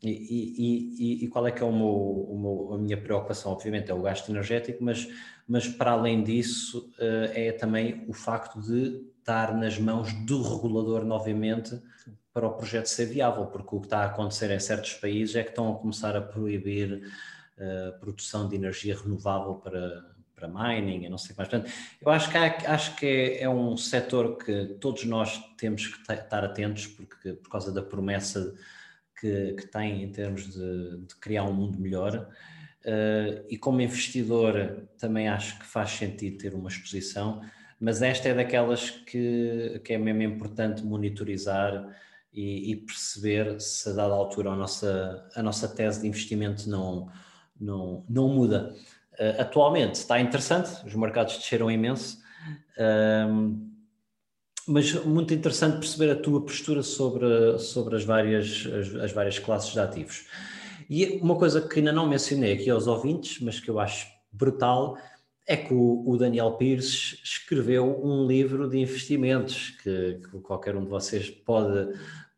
e, e, e, qual é que é o meu, o meu, a minha preocupação? Obviamente é o gasto energético, mas, mas para além disso é também o facto de estar nas mãos do regulador novamente para o projeto ser viável, porque o que está a acontecer em certos países é que estão a começar a proibir a produção de energia renovável para, para mining, e não sei mais. Portanto, eu acho que, há, acho que é, é, um setor que todos nós temos que estar atentos, porque por causa da promessa que, que tem em termos de, de criar um mundo melhor. Uh, e como investidor também acho que faz sentido ter uma exposição, mas esta é daquelas que, que é mesmo importante monitorizar e, e, perceber se a dada altura a nossa, a nossa tese de investimento não, não, não muda. Uh, atualmente está interessante, os mercados desceram imenso, uh, mas muito interessante perceber a tua postura sobre, sobre as, várias, as, as, várias classes de ativos. E uma coisa que ainda não mencionei aqui aos ouvintes, mas que eu acho brutal, é que o, o Daniel Pires escreveu um livro de investimentos que, que qualquer um de vocês pode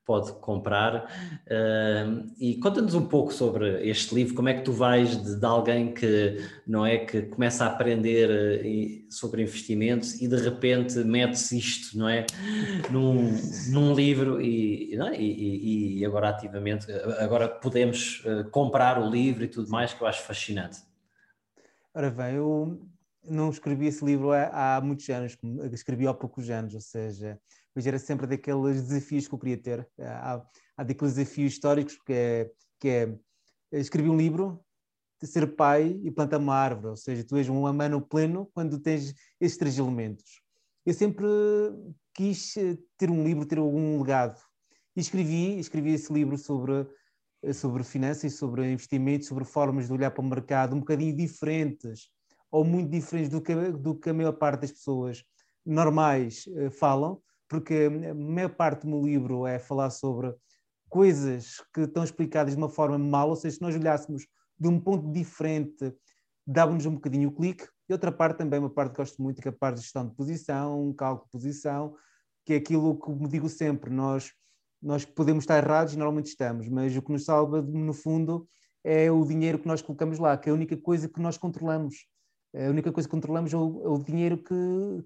pode comprar. Uh, e conta-nos um pouco sobre este livro, como é que tu vais de, de alguém que não é que começa a aprender uh, sobre investimentos e de repente metes isto, não é, num, num livro e, é? e, e, agora ativamente, agora podemos uh, comprar o livro e tudo mais, que eu acho fascinante. Ora bem, eu não escrevi esse livro há, há muitos anos, escrevi há poucos anos, ou seja, mas era sempre daqueles desafios que eu queria ter. Há, há daqueles desafios históricos que é, que é escrevi um livro ser pai e plantar uma árvore, ou seja, tu és um humano pleno quando tens esses três elementos. Eu sempre quis eh, ter um livro, ter algum legado. E escrevi, escrevi esse livro sobre, eh, sobre finanças, sobre investimentos, sobre formas de olhar para o mercado um bocadinho diferentes, ou muito diferentes do que, do que a maior parte das pessoas normais uh, falam, porque a maior parte do meu livro é falar sobre coisas que estão explicadas de uma forma mal, ou seja, se nós olhássemos de um ponto diferente, dava-nos um bocadinho o clique. E outra parte também, uma parte que gosto muito, que é a parte de gestão de posição, cálculo de posição, que é aquilo que me digo sempre, nós, nós podemos estar errados e normalmente estamos, mas o que nos salva, no fundo, é o dinheiro que nós colocamos lá, que é a única coisa que nós controlamos. A única coisa que controlamos é o, é o dinheiro que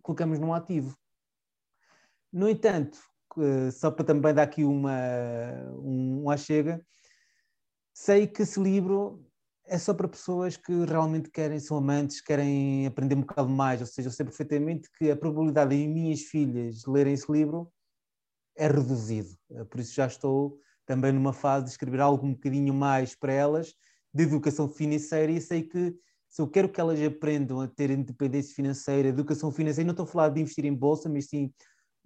colocamos num ativo. No entanto, só para também dar aqui uma, um, uma chega, sei que esse livro é só para pessoas que realmente querem, são amantes, querem aprender um bocado mais, ou seja, eu sei perfeitamente que a probabilidade de minhas filhas lerem esse livro é reduzido, por isso já estou também numa fase de escrever algo um bocadinho mais para elas, de educação financeira, e sei que se eu quero que elas aprendam a ter independência financeira, educação financeira, não estou a falar de investir em bolsa, mas sim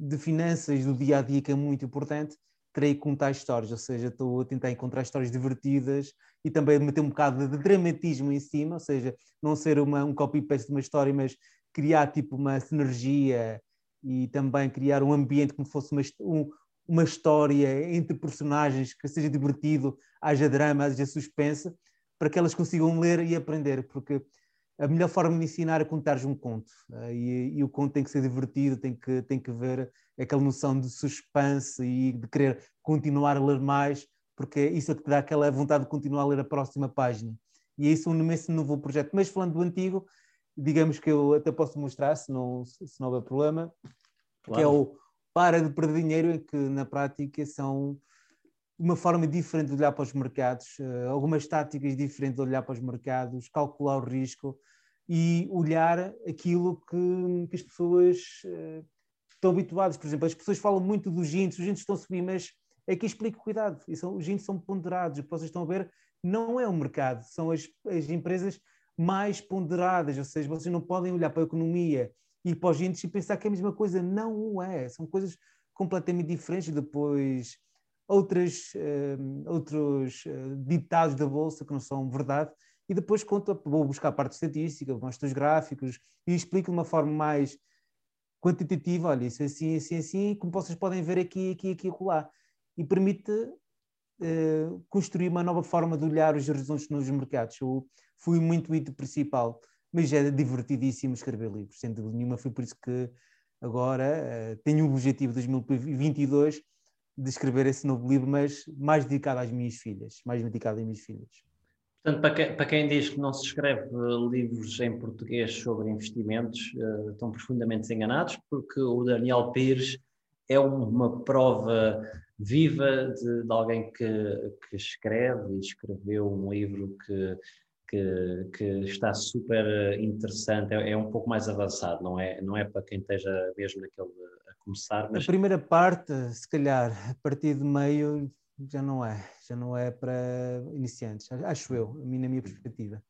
de finanças do dia a dia, que é muito importante, terei que contar histórias, ou seja, estou a tentar encontrar histórias divertidas e também meter um bocado de dramatismo em cima, ou seja, não ser uma, um copy-paste de uma história, mas criar tipo uma sinergia e também criar um ambiente como fosse uma, um, uma história entre personagens que seja divertido, haja drama, haja suspense, para que elas consigam ler e aprender, porque a melhor forma de ensinar é contares um conto. Uh, e, e, o conto tem que ser divertido, tem que, tem que ver aquela noção de suspense e de querer continuar a ler mais, porque isso é que te dá aquela vontade de continuar a ler a próxima página. E é isso um esse novo projeto. Mas falando do antigo, digamos que eu até posso mostrar, se não, se não houver problema, claro. que é o Para de Perder Dinheiro, em que na prática são uma forma diferente de olhar para os mercados, uh, algumas táticas diferentes de olhar para os mercados, calcular o risco, e olhar aquilo que, que as pessoas uh, estão habituadas. Por exemplo, as pessoas falam muito dos índices, os índices estão a subir, mas aqui explico cuidado, são, os índices são ponderados, o que vocês estão a ver não é o mercado, são as, as empresas mais ponderadas, ou seja, vocês não podem olhar para a economia e para os índices e pensar que é a mesma coisa, não o é, são coisas completamente diferentes, depois outras, uh, outros uh, ditados da Bolsa que não são verdade, e depois conta, vou buscar a parte estatística, mostro os gráficos e explico de uma forma mais quantitativa, olha, isso é assim, assim, assim, como vocês podem ver aqui, aqui, aqui lá. E permite uh, construir uma nova forma de olhar os horizontes nos mercados. Eu fui muito intuito principal, mas é divertidíssimo escrever livros, sem dúvida nenhuma. Foi por isso que agora uh, tenho o objetivo de 2022 de escrever esse novo livro, mas mais dedicado às minhas filhas, mais dedicado às minhas filhas. Portanto, para quem, para quem, diz que não se escreve livros em português sobre investimentos, uh, estão profundamente enganados, porque o Daniel Pires é uma prova viva de, de alguém que, que, escreve e escreveu um livro que, que, que está super interessante, é, é, um pouco mais avançado, não é, não é para quem esteja mesmo naquele a começar. Mas... A primeira parte, se calhar, a partir de meio já não é, já não é para iniciantes, acho eu, a minha, na minha perspectiva.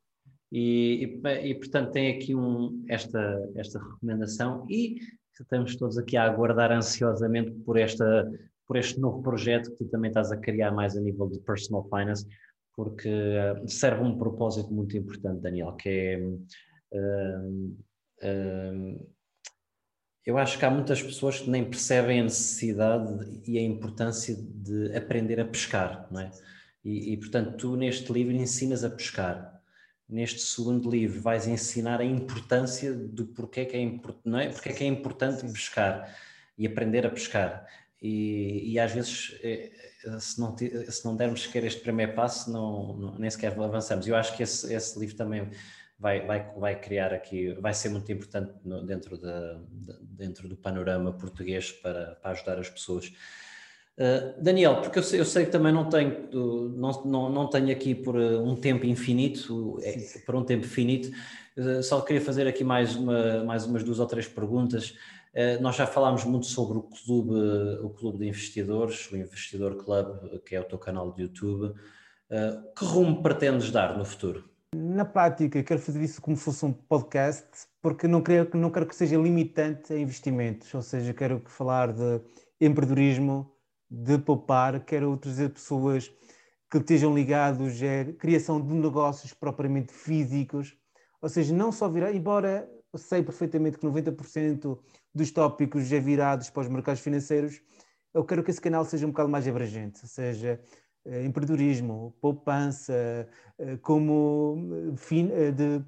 E, e, e, portanto tem aqui um, esta, esta recomendação e estamos todos aqui a aguardar ansiosamente por, esta, por este novo projeto que tu também estás a criar mais a nível de personal finance, porque uh, serve um propósito muito importante, Daniel, que é uh, uh, eu acho que há muitas pessoas que nem percebem a necessidade e a importância de aprender a pescar, não é? E, e, portanto, tu neste livro ensinas a pescar. Neste segundo livro vais ensinar a importância do porquê que é, import, não é? Porquê que é importante pescar e aprender a pescar. E, e às vezes, eh, se não, se não dermos sequer este primeiro passo, não, não, nem sequer avançamos. Eu acho que esse, esse livro também vai, vai, vai criar aqui, vai ser muito importante no, dentro, de, de, dentro do panorama português para, para ajudar as pessoas. Uh, Daniel, porque eu sei, eu sei, que também não tenho, não, não, não tenho aqui por eh, um tempo infinito, é, por um tempo finito, uh, só queria fazer aqui mais, uma, mais umas duas ou três perguntas. Uh, nós já falámos muito sobre o clube, o clube de investidores, o Investidor Club, que é o teu canal de YouTube. que rumo pretendes dar no futuro? Na prática, quero fazer isso como se fosse um podcast, porque não quero, não quero que seja limitante a investimentos, ou seja, quero falar de empreendedorismo, de poupar, quero trazer pessoas que estejam ligados à criação de negócios propriamente físicos, ou seja, não só virar, embora eu sei perfeitamente que 90% dos tópicos já virados para os mercados financeiros, eu quero que esse canal seja um bocado mais abrangente, ou seja, empreendedorismo, poupança, eh, como eh, de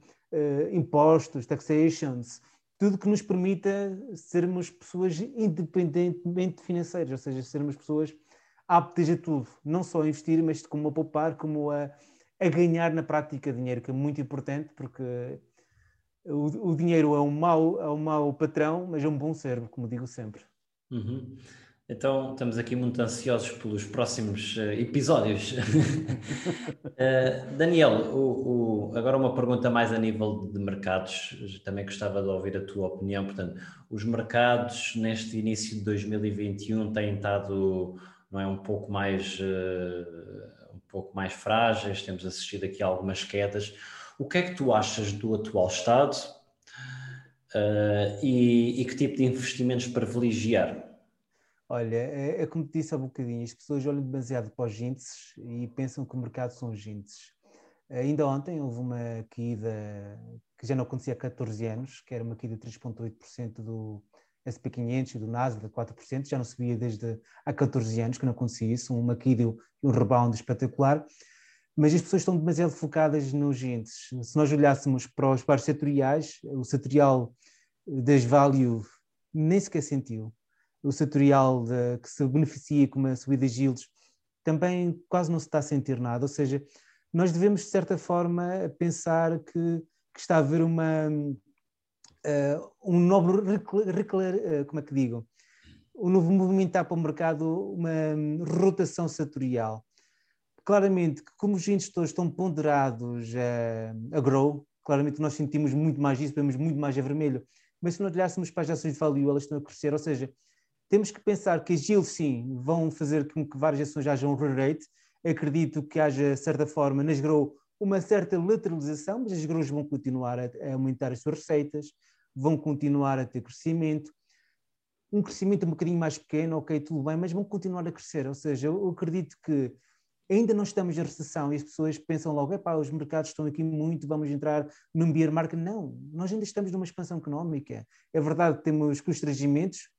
impostos, taxations, tudo que nos permita sermos pessoas independentemente financeiras, ou seja, sermos pessoas aptas a tudo, não só a investir, mas como a poupar, como a, a ganhar na prática dinheiro, que é muito importante, porque o, o dinheiro é um, mau, é um mau patrão, mas é um bom servo, como digo sempre. Uhum. Então, estamos aqui muito ansiosos pelos próximos uh, episódios. uh, Daniel, o, o, agora uma pergunta mais a nível de mercados. Também gostava de ouvir a tua opinião. Portanto, os mercados neste início de 2021 têm estado, não é, um pouco mais, uh, um pouco mais frágeis. Temos assistido aqui a algumas quedas. O que é que tu achas do atual estado? E, e que tipo de investimentos privilegiar? Olha, é, é, como te disse há bocadinho, as pessoas olham demasiado para os índices e pensam que o mercado são os índices. Ainda ontem houve uma queda que já não acontecia há 14 anos, que era uma queda de 3,8% do SP500 e do Nasdaq, 4%, já não subia desde há 14 anos que não acontecia isso, uma queda e um rebound espetacular, mas as pessoas estão demasiado focadas nos índices. Se nós olhássemos para os pares setoriais, o setorial das value nem sequer sentiu o setorial de, que se beneficia com uma subida de yields também quase não se está a sentir nada, ou seja, nós devemos de certa forma pensar que, que está a haver uma uh, um novo uh, como é que digo um novo movimentar para o mercado uma rotação setorial. Claramente como os todos estão ponderados a, a grow, claramente nós sentimos muito mais isso, vemos muito mais a vermelho, mas se nós olhássemos para as ações de value, elas estão a crescer, ou seja, temos que pensar que as yields, sim, vão fazer com que várias ações hajam um re-rate. Acredito que haja, de certa forma, nas grow uma certa lateralização, mas as grows vão continuar a, a aumentar as suas receitas, vão continuar a ter crescimento. Um crescimento um bocadinho mais pequeno, ok, tudo bem, mas vão continuar a crescer. Ou seja, eu acredito que ainda não estamos em recessão e as pessoas pensam logo, epá, os mercados estão aqui muito, vamos entrar num bear market. Não, nós ainda estamos numa expansão económica. É verdade que temos constrangimentos,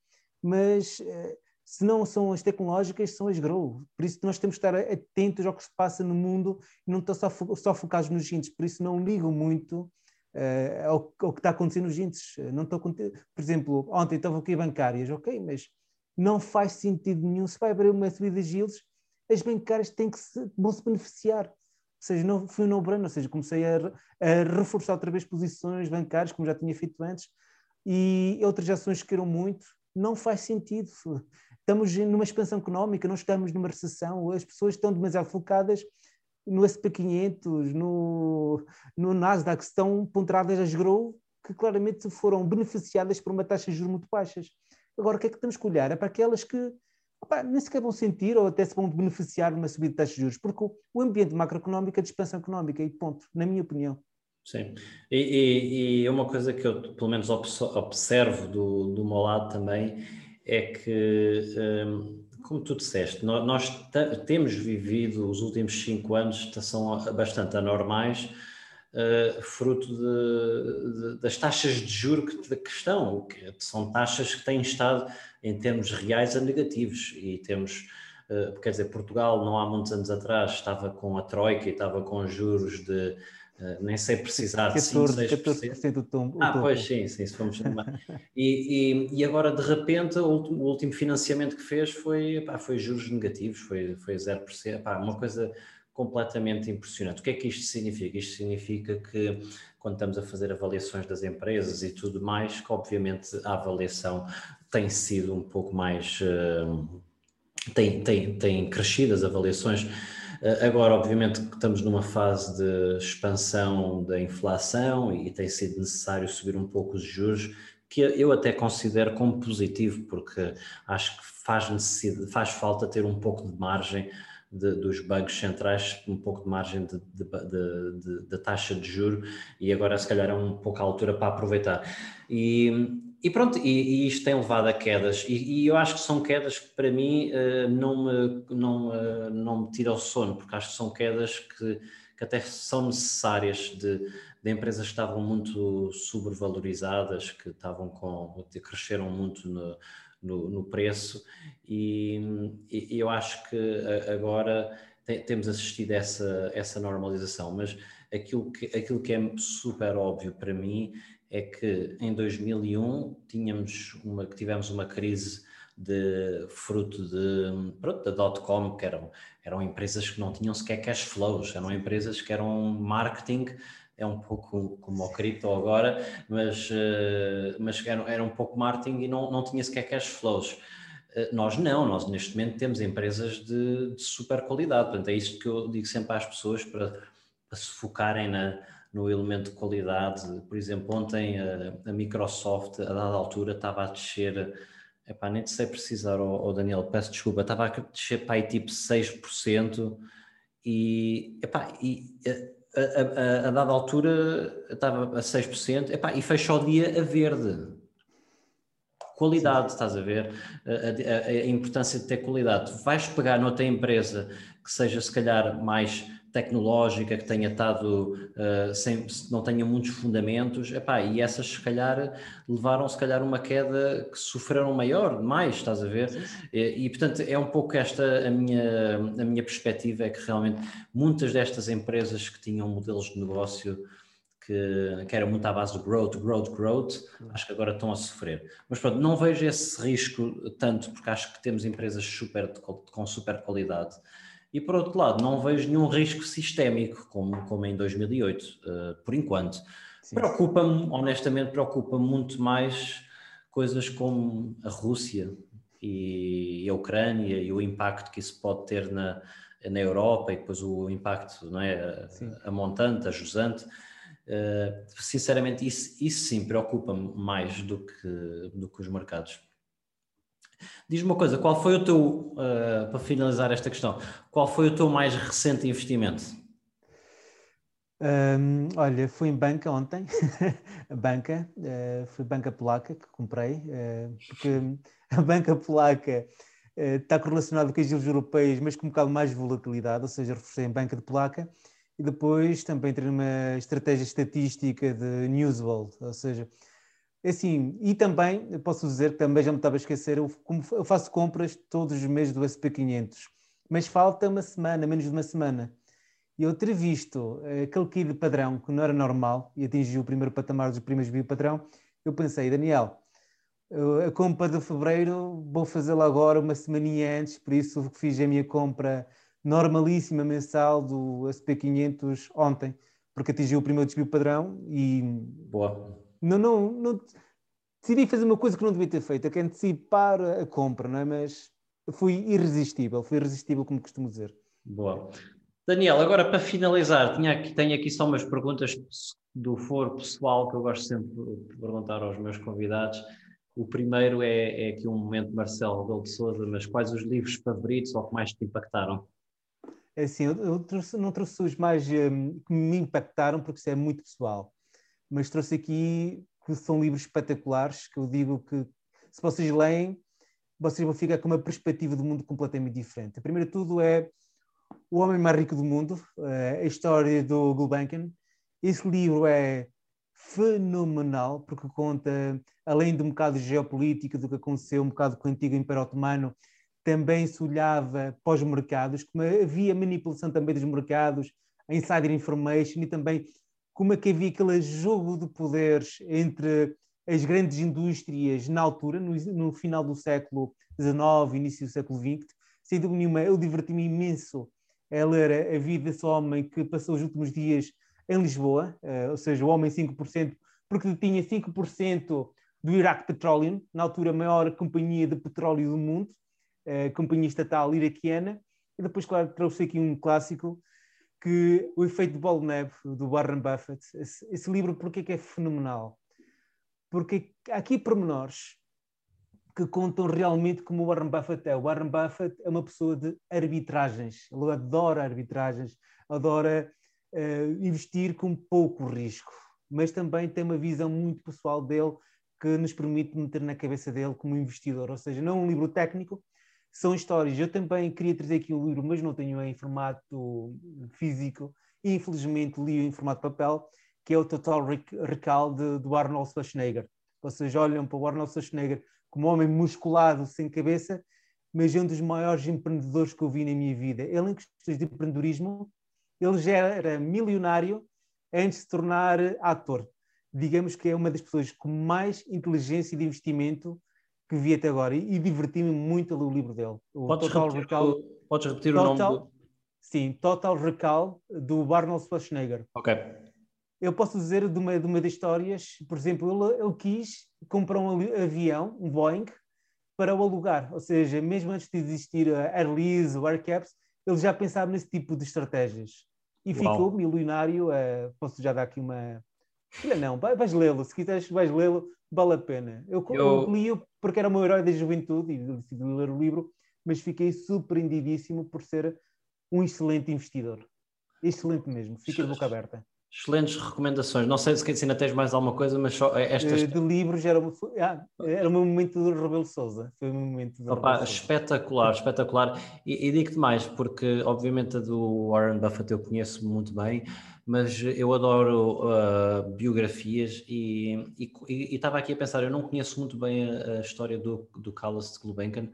mas eh, se não são as tecnológicas, são as grow. Por isso nós temos que estar atentos ao que se passa no mundo e não estar só, só focados nos índices. Por isso não ligo muito uh, ao, ao, que está acontecendo nos índices. Não estou, por exemplo, ontem estavam aqui bancárias, ok, mas não faz sentido nenhum. Se vai abrir uma subida de giros, as bancárias têm que se, vão se beneficiar. Ou seja, não foi um no-brainer, ou seja, comecei a, a, reforçar outra vez posições bancárias, como já tinha feito antes, e outras ações que queiram muito, não faz sentido. Estamos numa expansão económica, não estamos numa recessão, as pessoas estão demasiado focadas no SP500, no, no Nasdaq, estão ponderadas as Grow, que claramente foram beneficiadas por uma taxa de juros muito baixas. Agora, o que é que temos que olhar? É para aquelas que opa, nem sequer vão sentir ou até se vão beneficiar de uma subida de taxa de juros, porque o ambiente macroeconómico é de expansão económica e ponto, na minha opinião. Sim, e, e, e uma coisa que eu pelo menos observo do, do meu lado também é que, hum, como tu disseste, nós temos vivido os últimos cinco anos são bastante anormais, uh, fruto de, de, das taxas de juro que, que estão, que são taxas que têm estado em termos reais a negativos. E temos, uh, quer dizer, Portugal não há muitos anos atrás estava com a Troika e estava com juros de Uh, nem sei precisar de 5, 6%. do tom, ah, pois sim, sim, se fomos e, e, e agora de repente o último, o último financiamento que fez foi, pá, foi juros negativos, foi, foi 0%, pá, uma coisa completamente impressionante. O que é que isto significa? Isto significa que quando estamos a fazer avaliações das empresas e tudo mais, que obviamente a avaliação tem sido um pouco mais. Uh, tem, tem, tem crescido as avaliações eh, agora, obviamente, estamos numa fase de expansão da inflação e tem sido necessário subir um pouco os juros, que eu até considero como positivo, porque acho que faz, necessidade, faz falta ter um pouco de margem de, dos bancos centrais, um pouco de margem de, taxa de juro, e agora se calhar é um pouco a altura para aproveitar. E, e pronto, e, e, isto tem levado a quedas, e, e, eu acho que são quedas que para mim uh, não, me, não, uh, não me tiram o sono, porque acho que são quedas que, que até são necessárias de, de, empresas que estavam muito sobrevalorizadas, que estavam com, que cresceram muito no, no, no preço, e, e, eu acho que agora temos assistido a essa, essa normalização, mas aquilo que, aquilo que é super óbvio para mim é que em 2001 tínhamos uma, tivemos uma crise de fruto de, pronto, da dot-com, que eram, eram empresas que não tinham sequer cash flows, eram empresas que eram marketing, é um pouco como o cripto agora, mas, uh, mas era, era um pouco marketing e não, não tinha sequer cash flows. Uh, nós não, nós neste momento temos empresas de, de super qualidade, portanto é isso que eu digo sempre às pessoas para, para se focarem na, no elemento de qualidade. Por exemplo, ontem a, a Microsoft, a dada altura, estava a descer, epá, nem sei precisar, oh, oh Daniel, peço desculpa, estava a descer para aí tipo 6% e, epá, e a, a, a, dada altura estava a 6%, epá, e fecha o dia a verde. Qualidade, Sim. estás a ver? A, a, importância de ter qualidade. Vais pegar noutra empresa que seja se calhar mais tecnológica que tenha estado uh, sem, não tenha muitos fundamentos, epá, e essas se calhar levaram se calhar uma queda que sofreram maior, mais, estás a ver? E, e, portanto é um pouco esta a minha, a minha perspectiva, é que realmente muitas destas empresas que tinham modelos de negócio que, que era muito à base de growth, growth, growth, acho que agora estão a sofrer. Mas pronto, não vejo esse risco tanto, porque acho que temos empresas super, com super qualidade e por outro lado, não vejo nenhum risco sistémico, como, como em 2008, uh, eh, por enquanto. Preocupa-me, honestamente, preocupa-me muito mais coisas como a Rússia e a Ucrânia e o impacto que isso pode ter na, na Europa e depois o impacto não é, a, a montante, a jusante. Uh, sinceramente, isso, isso sim preocupa-me mais do que, do que os mercados. Diz-me uma coisa, qual foi o teu, uh, para finalizar esta questão, qual foi o teu mais recente investimento? Um, olha, fui em banca ontem, banca, uh, foi banca polaca que comprei, uh, porque a banca polaca uh, está correlacionada com as juros europeias, mas com um bocado mais volatilidade, ou seja, reforcei em banca de placa e depois também entrei numa estratégia estatística de Newswell, ou seja, assim, e também, posso dizer que também já me estava a esquecer, eu, eu faço compras todos os meses do SP500, mas falta uma semana, menos de uma semana. E eu ter visto eh, aquele KI de padrão, que não era normal, e atingiu o primeiro patamar dos primeiros via padrão, eu pensei, Daniel, A compra de fevereiro vou fazê-la agora, uma semaninha antes, por isso fiz a minha compra normalíssima mensal do SP500 ontem, porque atingiu o primeiro desvio padrão e. Boa. Não, não, não, decidi fazer uma coisa que não devia ter feito, é que antecipar a compra, não é? Mas fui irresistível, fui irresistível, como costumo dizer. Boa. Daniel, agora para finalizar, tinha aqui, tenho aqui só umas perguntas do foro pessoal que eu gosto sempre de perguntar aos meus convidados. O primeiro é, é aqui um momento Marcelo Rebelo de Souza, mas quais os livros favoritos ou que mais te impactaram? É assim, eu, eu trouxe, não trouxe os mais um, que me impactaram porque isso é muito pessoal, mas trouxe aqui que são livros espetaculares que eu digo que se vocês leem, vocês vão ficar com uma perspectiva do mundo completamente diferente. Primeiro de tudo é o Homem Mais Rico do Mundo, eh, a história do Gulbenkian. Esse livro é fenomenal, porque conta, além de um bocado de geopolítica, do que aconteceu um bocado com o antigo Império Otomano, também se olhava para os mercados, como havia manipulação também dos mercados, insider information e também como é que havia aquele jogo de poderes entre as grandes indústrias na altura, no, no final do século XIX, início do século XX. Sem dúvida nenhuma, eu diverti-me imenso a ler a vida desse homem que passou os últimos dias em Lisboa, uh, ou seja, o homem 5%, porque tinha 5% do Iraq Petroleum, na altura a maior companhia de petróleo do mundo, uh, companhia estatal iraquiana, e depois, claro, trouxe aqui um clássico, que o efeito de bola de neve, do Warren Buffett, esse, esse livro, porque é que é fenomenal? Porque há aqui pormenores que contam realmente como o Warren Buffett é. O Warren Buffett é uma pessoa de arbitragens, ele adora arbitragens, adora uh, investir com pouco risco, mas também tem uma visão muito pessoal dele que nos permite meter na cabeça dele como investidor, ou seja, não um livro técnico, são histórias. Eu também queria trazer aqui o livro, mas não tenho em formato físico, infelizmente li em formato papel, que é o Total Recall de, do Arnold Schwarzenegger. Vocês olham para o Arnold Schwarzenegger como um homem musculado, sem cabeça, mas é um dos maiores empreendedores que eu vi na minha vida. Ele, em questões de empreendedorismo, ele já era milionário antes de se tornar ator. Digamos que é uma das pessoas com mais inteligência de investimento que vi até agora e, e diverti-me muito a ler o livro dele. O podes Total repetir, Recall. Podes repetir Total, o nome? Do... Sim, Total Recall do Arnold Schwarzenegger. Ok. Eu posso dizer de uma, de uma das histórias, por exemplo, ele, ele quis comprar um avião, um Boeing, para o alugar. Ou seja, mesmo antes de existir a Airlease, o Aircaps, ele já pensava nesse tipo de estratégias. E Uau. ficou milionário. Uh, posso já dar aqui uma. Não, vais lê-lo. Se quiseres, vais lê-lo, vale a pena. Eu, eu... li porque era o meu herói da juventude e decidi ler o livro, mas fiquei surpreendidíssimo por ser um excelente investidor. Excelente mesmo, fica de boca aberta. Excelentes recomendações. Não sei se ainda tens mais alguma coisa, mas só estas. Eh, de livros era, ah, era o meu momento do Rebelo Souza. Foi o meu momento do Opa, espetacular, espetacular. E, e digo-te mais, porque obviamente a do Warren Buffett eu conheço muito bem, mas eu adoro uh, biografias e estava aqui a pensar, eu não conheço muito bem a, a história do, do Carlos de Gulbenkian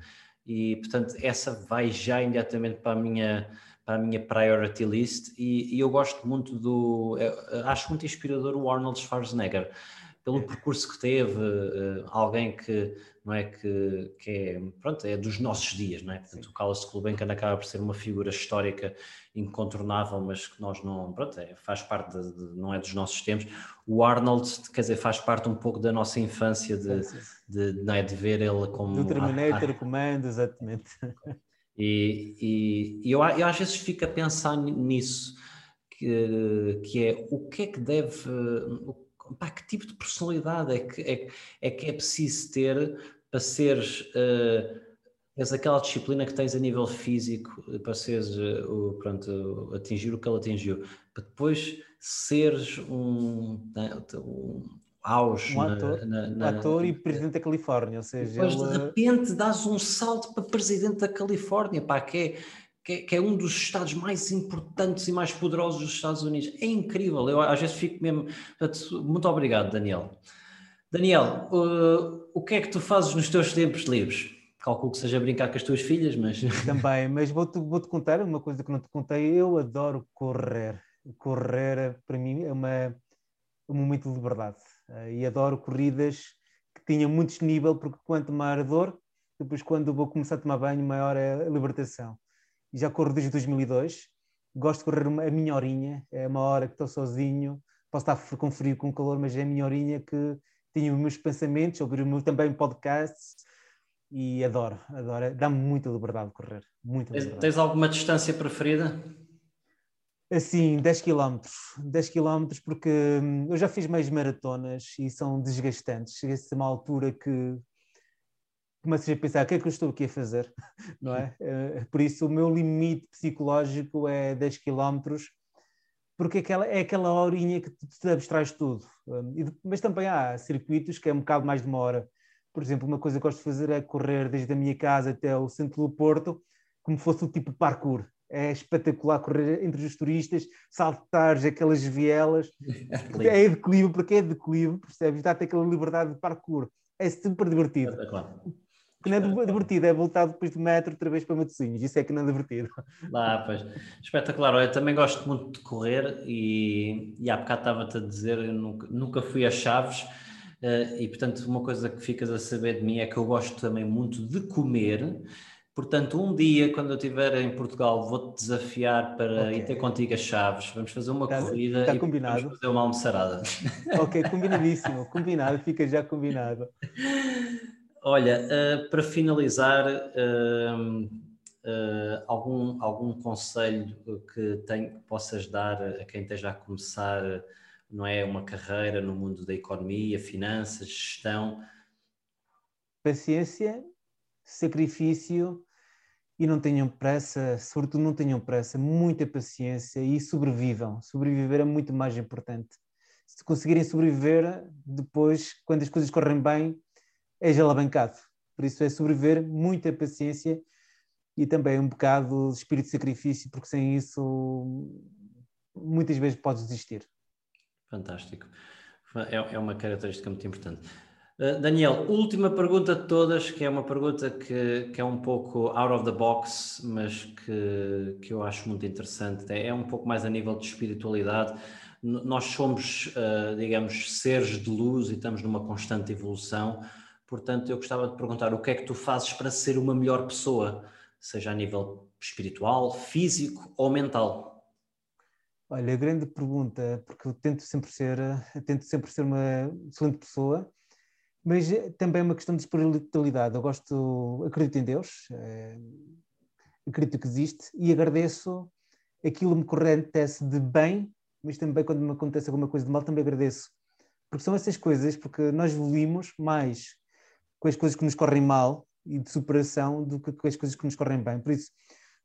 e portanto essa vai já imediatamente para a minha para a minha priority list e, e eu gosto muito do acho muito inspirador o Arnold Schwarzenegger pelo é. percurso que teve, uh, alguém que não é que, que é, pronto, é dos nossos dias, não é? Portanto, o Carlos Gulbenkian acaba por ser uma figura histórica incontornável, mas que nós não, pronto, é, faz parte, de, de, não é dos nossos tempos. O Arnold, quer dizer, faz parte um pouco da nossa infância de, de, de, não é, de ver ele como... Do Terminator, a, a... Comando, exatamente. E, e, e eu, eu às vezes fico a pensar nisso, que, que é o que é que deve pá, que tipo de personalidade é que é, é, que é preciso ter para seres uh, aquela disciplina que tens a nível físico para seres uh, pronto, atingir o que ele atingiu, para depois seres um, né, um auge um ator, na, na, ator e presidente da Califórnia, ou seja, depois ele... de repente dás um salto para presidente da Califórnia, pá, que é que é, que é, um dos estados mais importantes e mais poderosos dos Estados Unidos. É incrível, eu às vezes fico mesmo. Muito obrigado, Daniel. Daniel, uh, o que é que tu fazes nos teus tempos livres? Calculo que seja brincar com as tuas filhas, mas. Também, mas vou-te vou -te contar uma coisa que não te contei. Eu adoro correr. Correr, para mim, é uma, um momento de liberdade. Uh, e adoro corridas que tinha muito desnível, porque quanto maior a dor, depois quando vou começar a tomar banho, maior é a libertação. E já corro desde 2002, gosto de correr a minha horinha, é uma hora que estou sozinho, posso estar com frio, com calor, mas é a minha horinha que tenho os meus pensamentos, ouvir o meu também podcasts e adoro, adoro, dá-me muita liberdade de correr, muita liberdade. Tens alguma distância preferida? Assim, 10 km, 10 km porque hum, eu já fiz mais maratonas e são desgastantes, chega-se a uma altura que começas a pensar o que é que eu estou aqui a fazer, não é? Eh, por isso o meu limite psicológico é 10 km, porque aquela, é aquela horinha que te abstrais tudo. Hum, mas também há circuitos que é um bocado mais de uma hora. Por exemplo, uma coisa que gosto de fazer é correr desde a minha casa até o centro do Porto, como fosse o tipo parkour. É espetacular correr entre os turistas, saltar aquelas vielas. É declive, porque é declive, percebes? Dá-te aquela liberdade de parkour. É super divertido. Que não é divertido, é voltar depois do metro outra vez para Matosinhos. Isso é que não é divertido. Ah, pois. Espetacular. Eu também gosto muito de correr e, e há bocado estava-te a dizer, eu nunca, nunca fui a Chaves uh, e, portanto, uma coisa que ficas a saber de mim é que eu gosto também muito de comer. Portanto, um dia, quando eu estiver em Portugal, vou-te desafiar para okay. ir ter contigo a Chaves. Vamos fazer uma está, corrida está e combinado. vamos fazer uma almoçarada. Ok, combinadíssimo. combinado, fica já combinado. Olha, uh, para finalizar, uh, uh, algum, algum conselho que, tem, que possas dar a quem esteja a começar, não é, uma carreira no mundo da economia, finanças, gestão? Paciência, sacrifício e não tenham pressa, sobretudo não tenham pressa, muita paciência e sobrevivam. Sobreviver é muito mais importante. Se conseguirem sobreviver, depois, quando as coisas correm bem, és alavancado. Por isso é sobreviver, muita paciência e também um bocado de espírito de sacrifício, porque sem isso muitas vezes podes desistir. Fantástico. É, é uma característica muito importante. Uh, Daniel, última pergunta de todas, que é uma pergunta que, que é um pouco out of the box, mas que, que eu acho muito interessante. É, é um pouco mais a nível de espiritualidade. Nós somos, uh, digamos, seres de luz e estamos numa constante evolução. Portanto, eu gostava de perguntar o que é que tu fazes para ser uma melhor pessoa, seja a nível espiritual, físico ou mental? Olha, grande pergunta, porque eu tento sempre ser, tento sempre ser uma excelente pessoa, mas também é uma questão de espiritualidade. Eu gosto, acredito em Deus, é, acredito que existe e agradeço aquilo que me acontece de bem, mas também quando me acontece alguma coisa de mal, também agradeço. Porque são essas coisas, porque nós evoluímos mais com as coisas que nos correm mal e de superação do que com as coisas que nos correm bem. Por isso,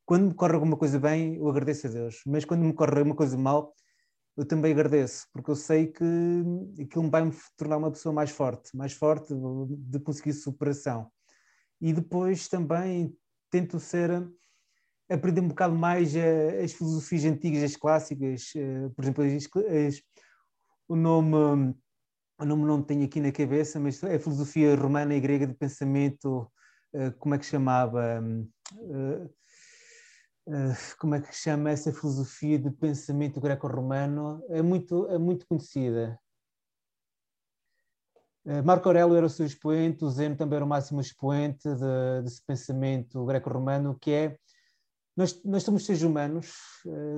quando me corre alguma coisa bem, eu agradeço a Deus, mas quando me corre uma coisa mal, eu também agradeço, porque eu sei que aquilo vai me tornar uma pessoa mais forte, mais forte de conseguir superação. E depois também tento ser, aprender um bocado mais as filosofias antigas, as clássicas, eh, por exemplo, as, as, o nome o nome não tenho aqui na cabeça, mas é a filosofia romana e grega de pensamento, eh, como é que chamava? Eh, eh, como é que chama essa filosofia de pensamento greco-romano? É muito, é muito conhecida. Marco Aurélio era o seu expoente, o Zeno também era o máximo expoente de, desse pensamento greco-romano, que é nós, nós somos seres humanos,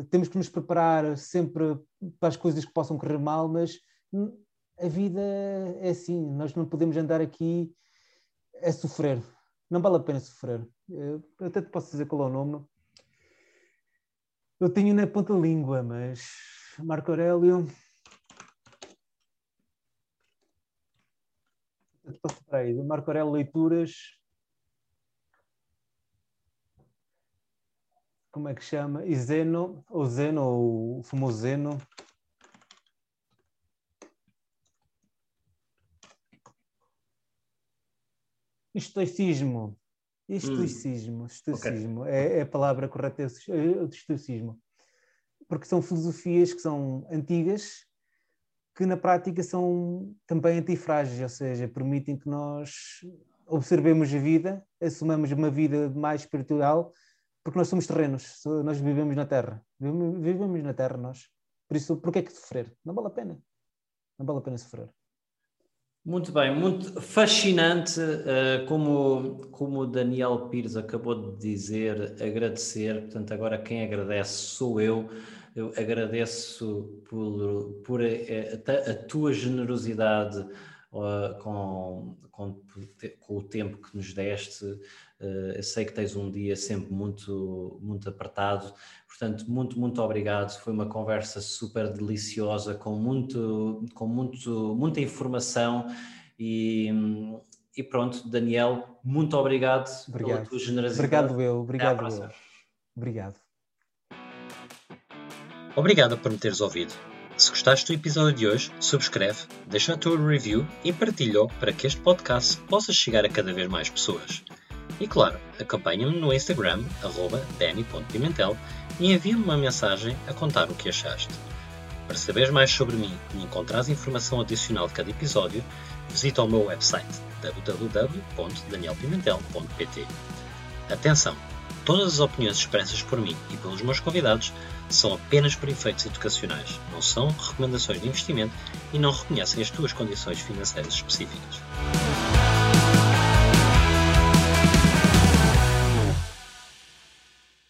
temos que nos preparar sempre para as coisas que possam correr mal, mas a vida é assim, nós não podemos andar aqui a sofrer. Não vale a pena sofrer. Eu até te posso dizer qual é o nome. Eu tenho na ponta língua, mas Marco Aurélio. Marco Aurélio Leituras. Como é que chama? E Zeno, ou Zeno, ou o famoso Zeno. Estoicismo. Estoicismo. Hum. Estoicismo. Okay. É, é, a palavra correta, é o estoicismo. Porque são filosofias que são antigas, que na prática são também antifrágeis, ou seja, permitem que nós observemos a vida, assumamos uma vida mais espiritual, porque nós somos terrenos, nós vivemos na Terra. Vivemos na Terra nós. Por isso, por que é que sofrer? Não vale a pena. Não vale a pena sofrer. Muito bem, muito fascinante, uh, como, como o Daniel Pires acabou de dizer, agradecer. Portanto, agora quem agradece sou eu. Eu agradeço por, por a, a, a tua generosidade uh, com, com, com, o tempo que nos deste. Uh, eu sei que tens um dia sempre muito, muito apertado, portanto, muito, muito obrigado. Foi uma conversa super deliciosa, com, muito, com muito, muita informação e, e pronto, Daniel, muito obrigado, obrigado. pela tua generosidade. Obrigado eu, obrigado eu. Obrigado. Obrigado por me teres ouvido. Se gostaste do episódio de hoje, subscreve, deixa a tua review e partilha para que este podcast possa chegar a cada vez mais pessoas. E claro, acompanha-me no Instagram, danny.pimentel, e envia-me uma mensagem a contar o que achaste. Para saberes mais sobre mim e encontrares informação adicional de cada episódio, visita o meu website www.danielpimentel.pt. Atenção! Todas as opiniões expressas por mim e pelos meus convidados são apenas por efeitos educacionais, não são recomendações de investimento e não reconhecem as tuas condições financeiras específicas.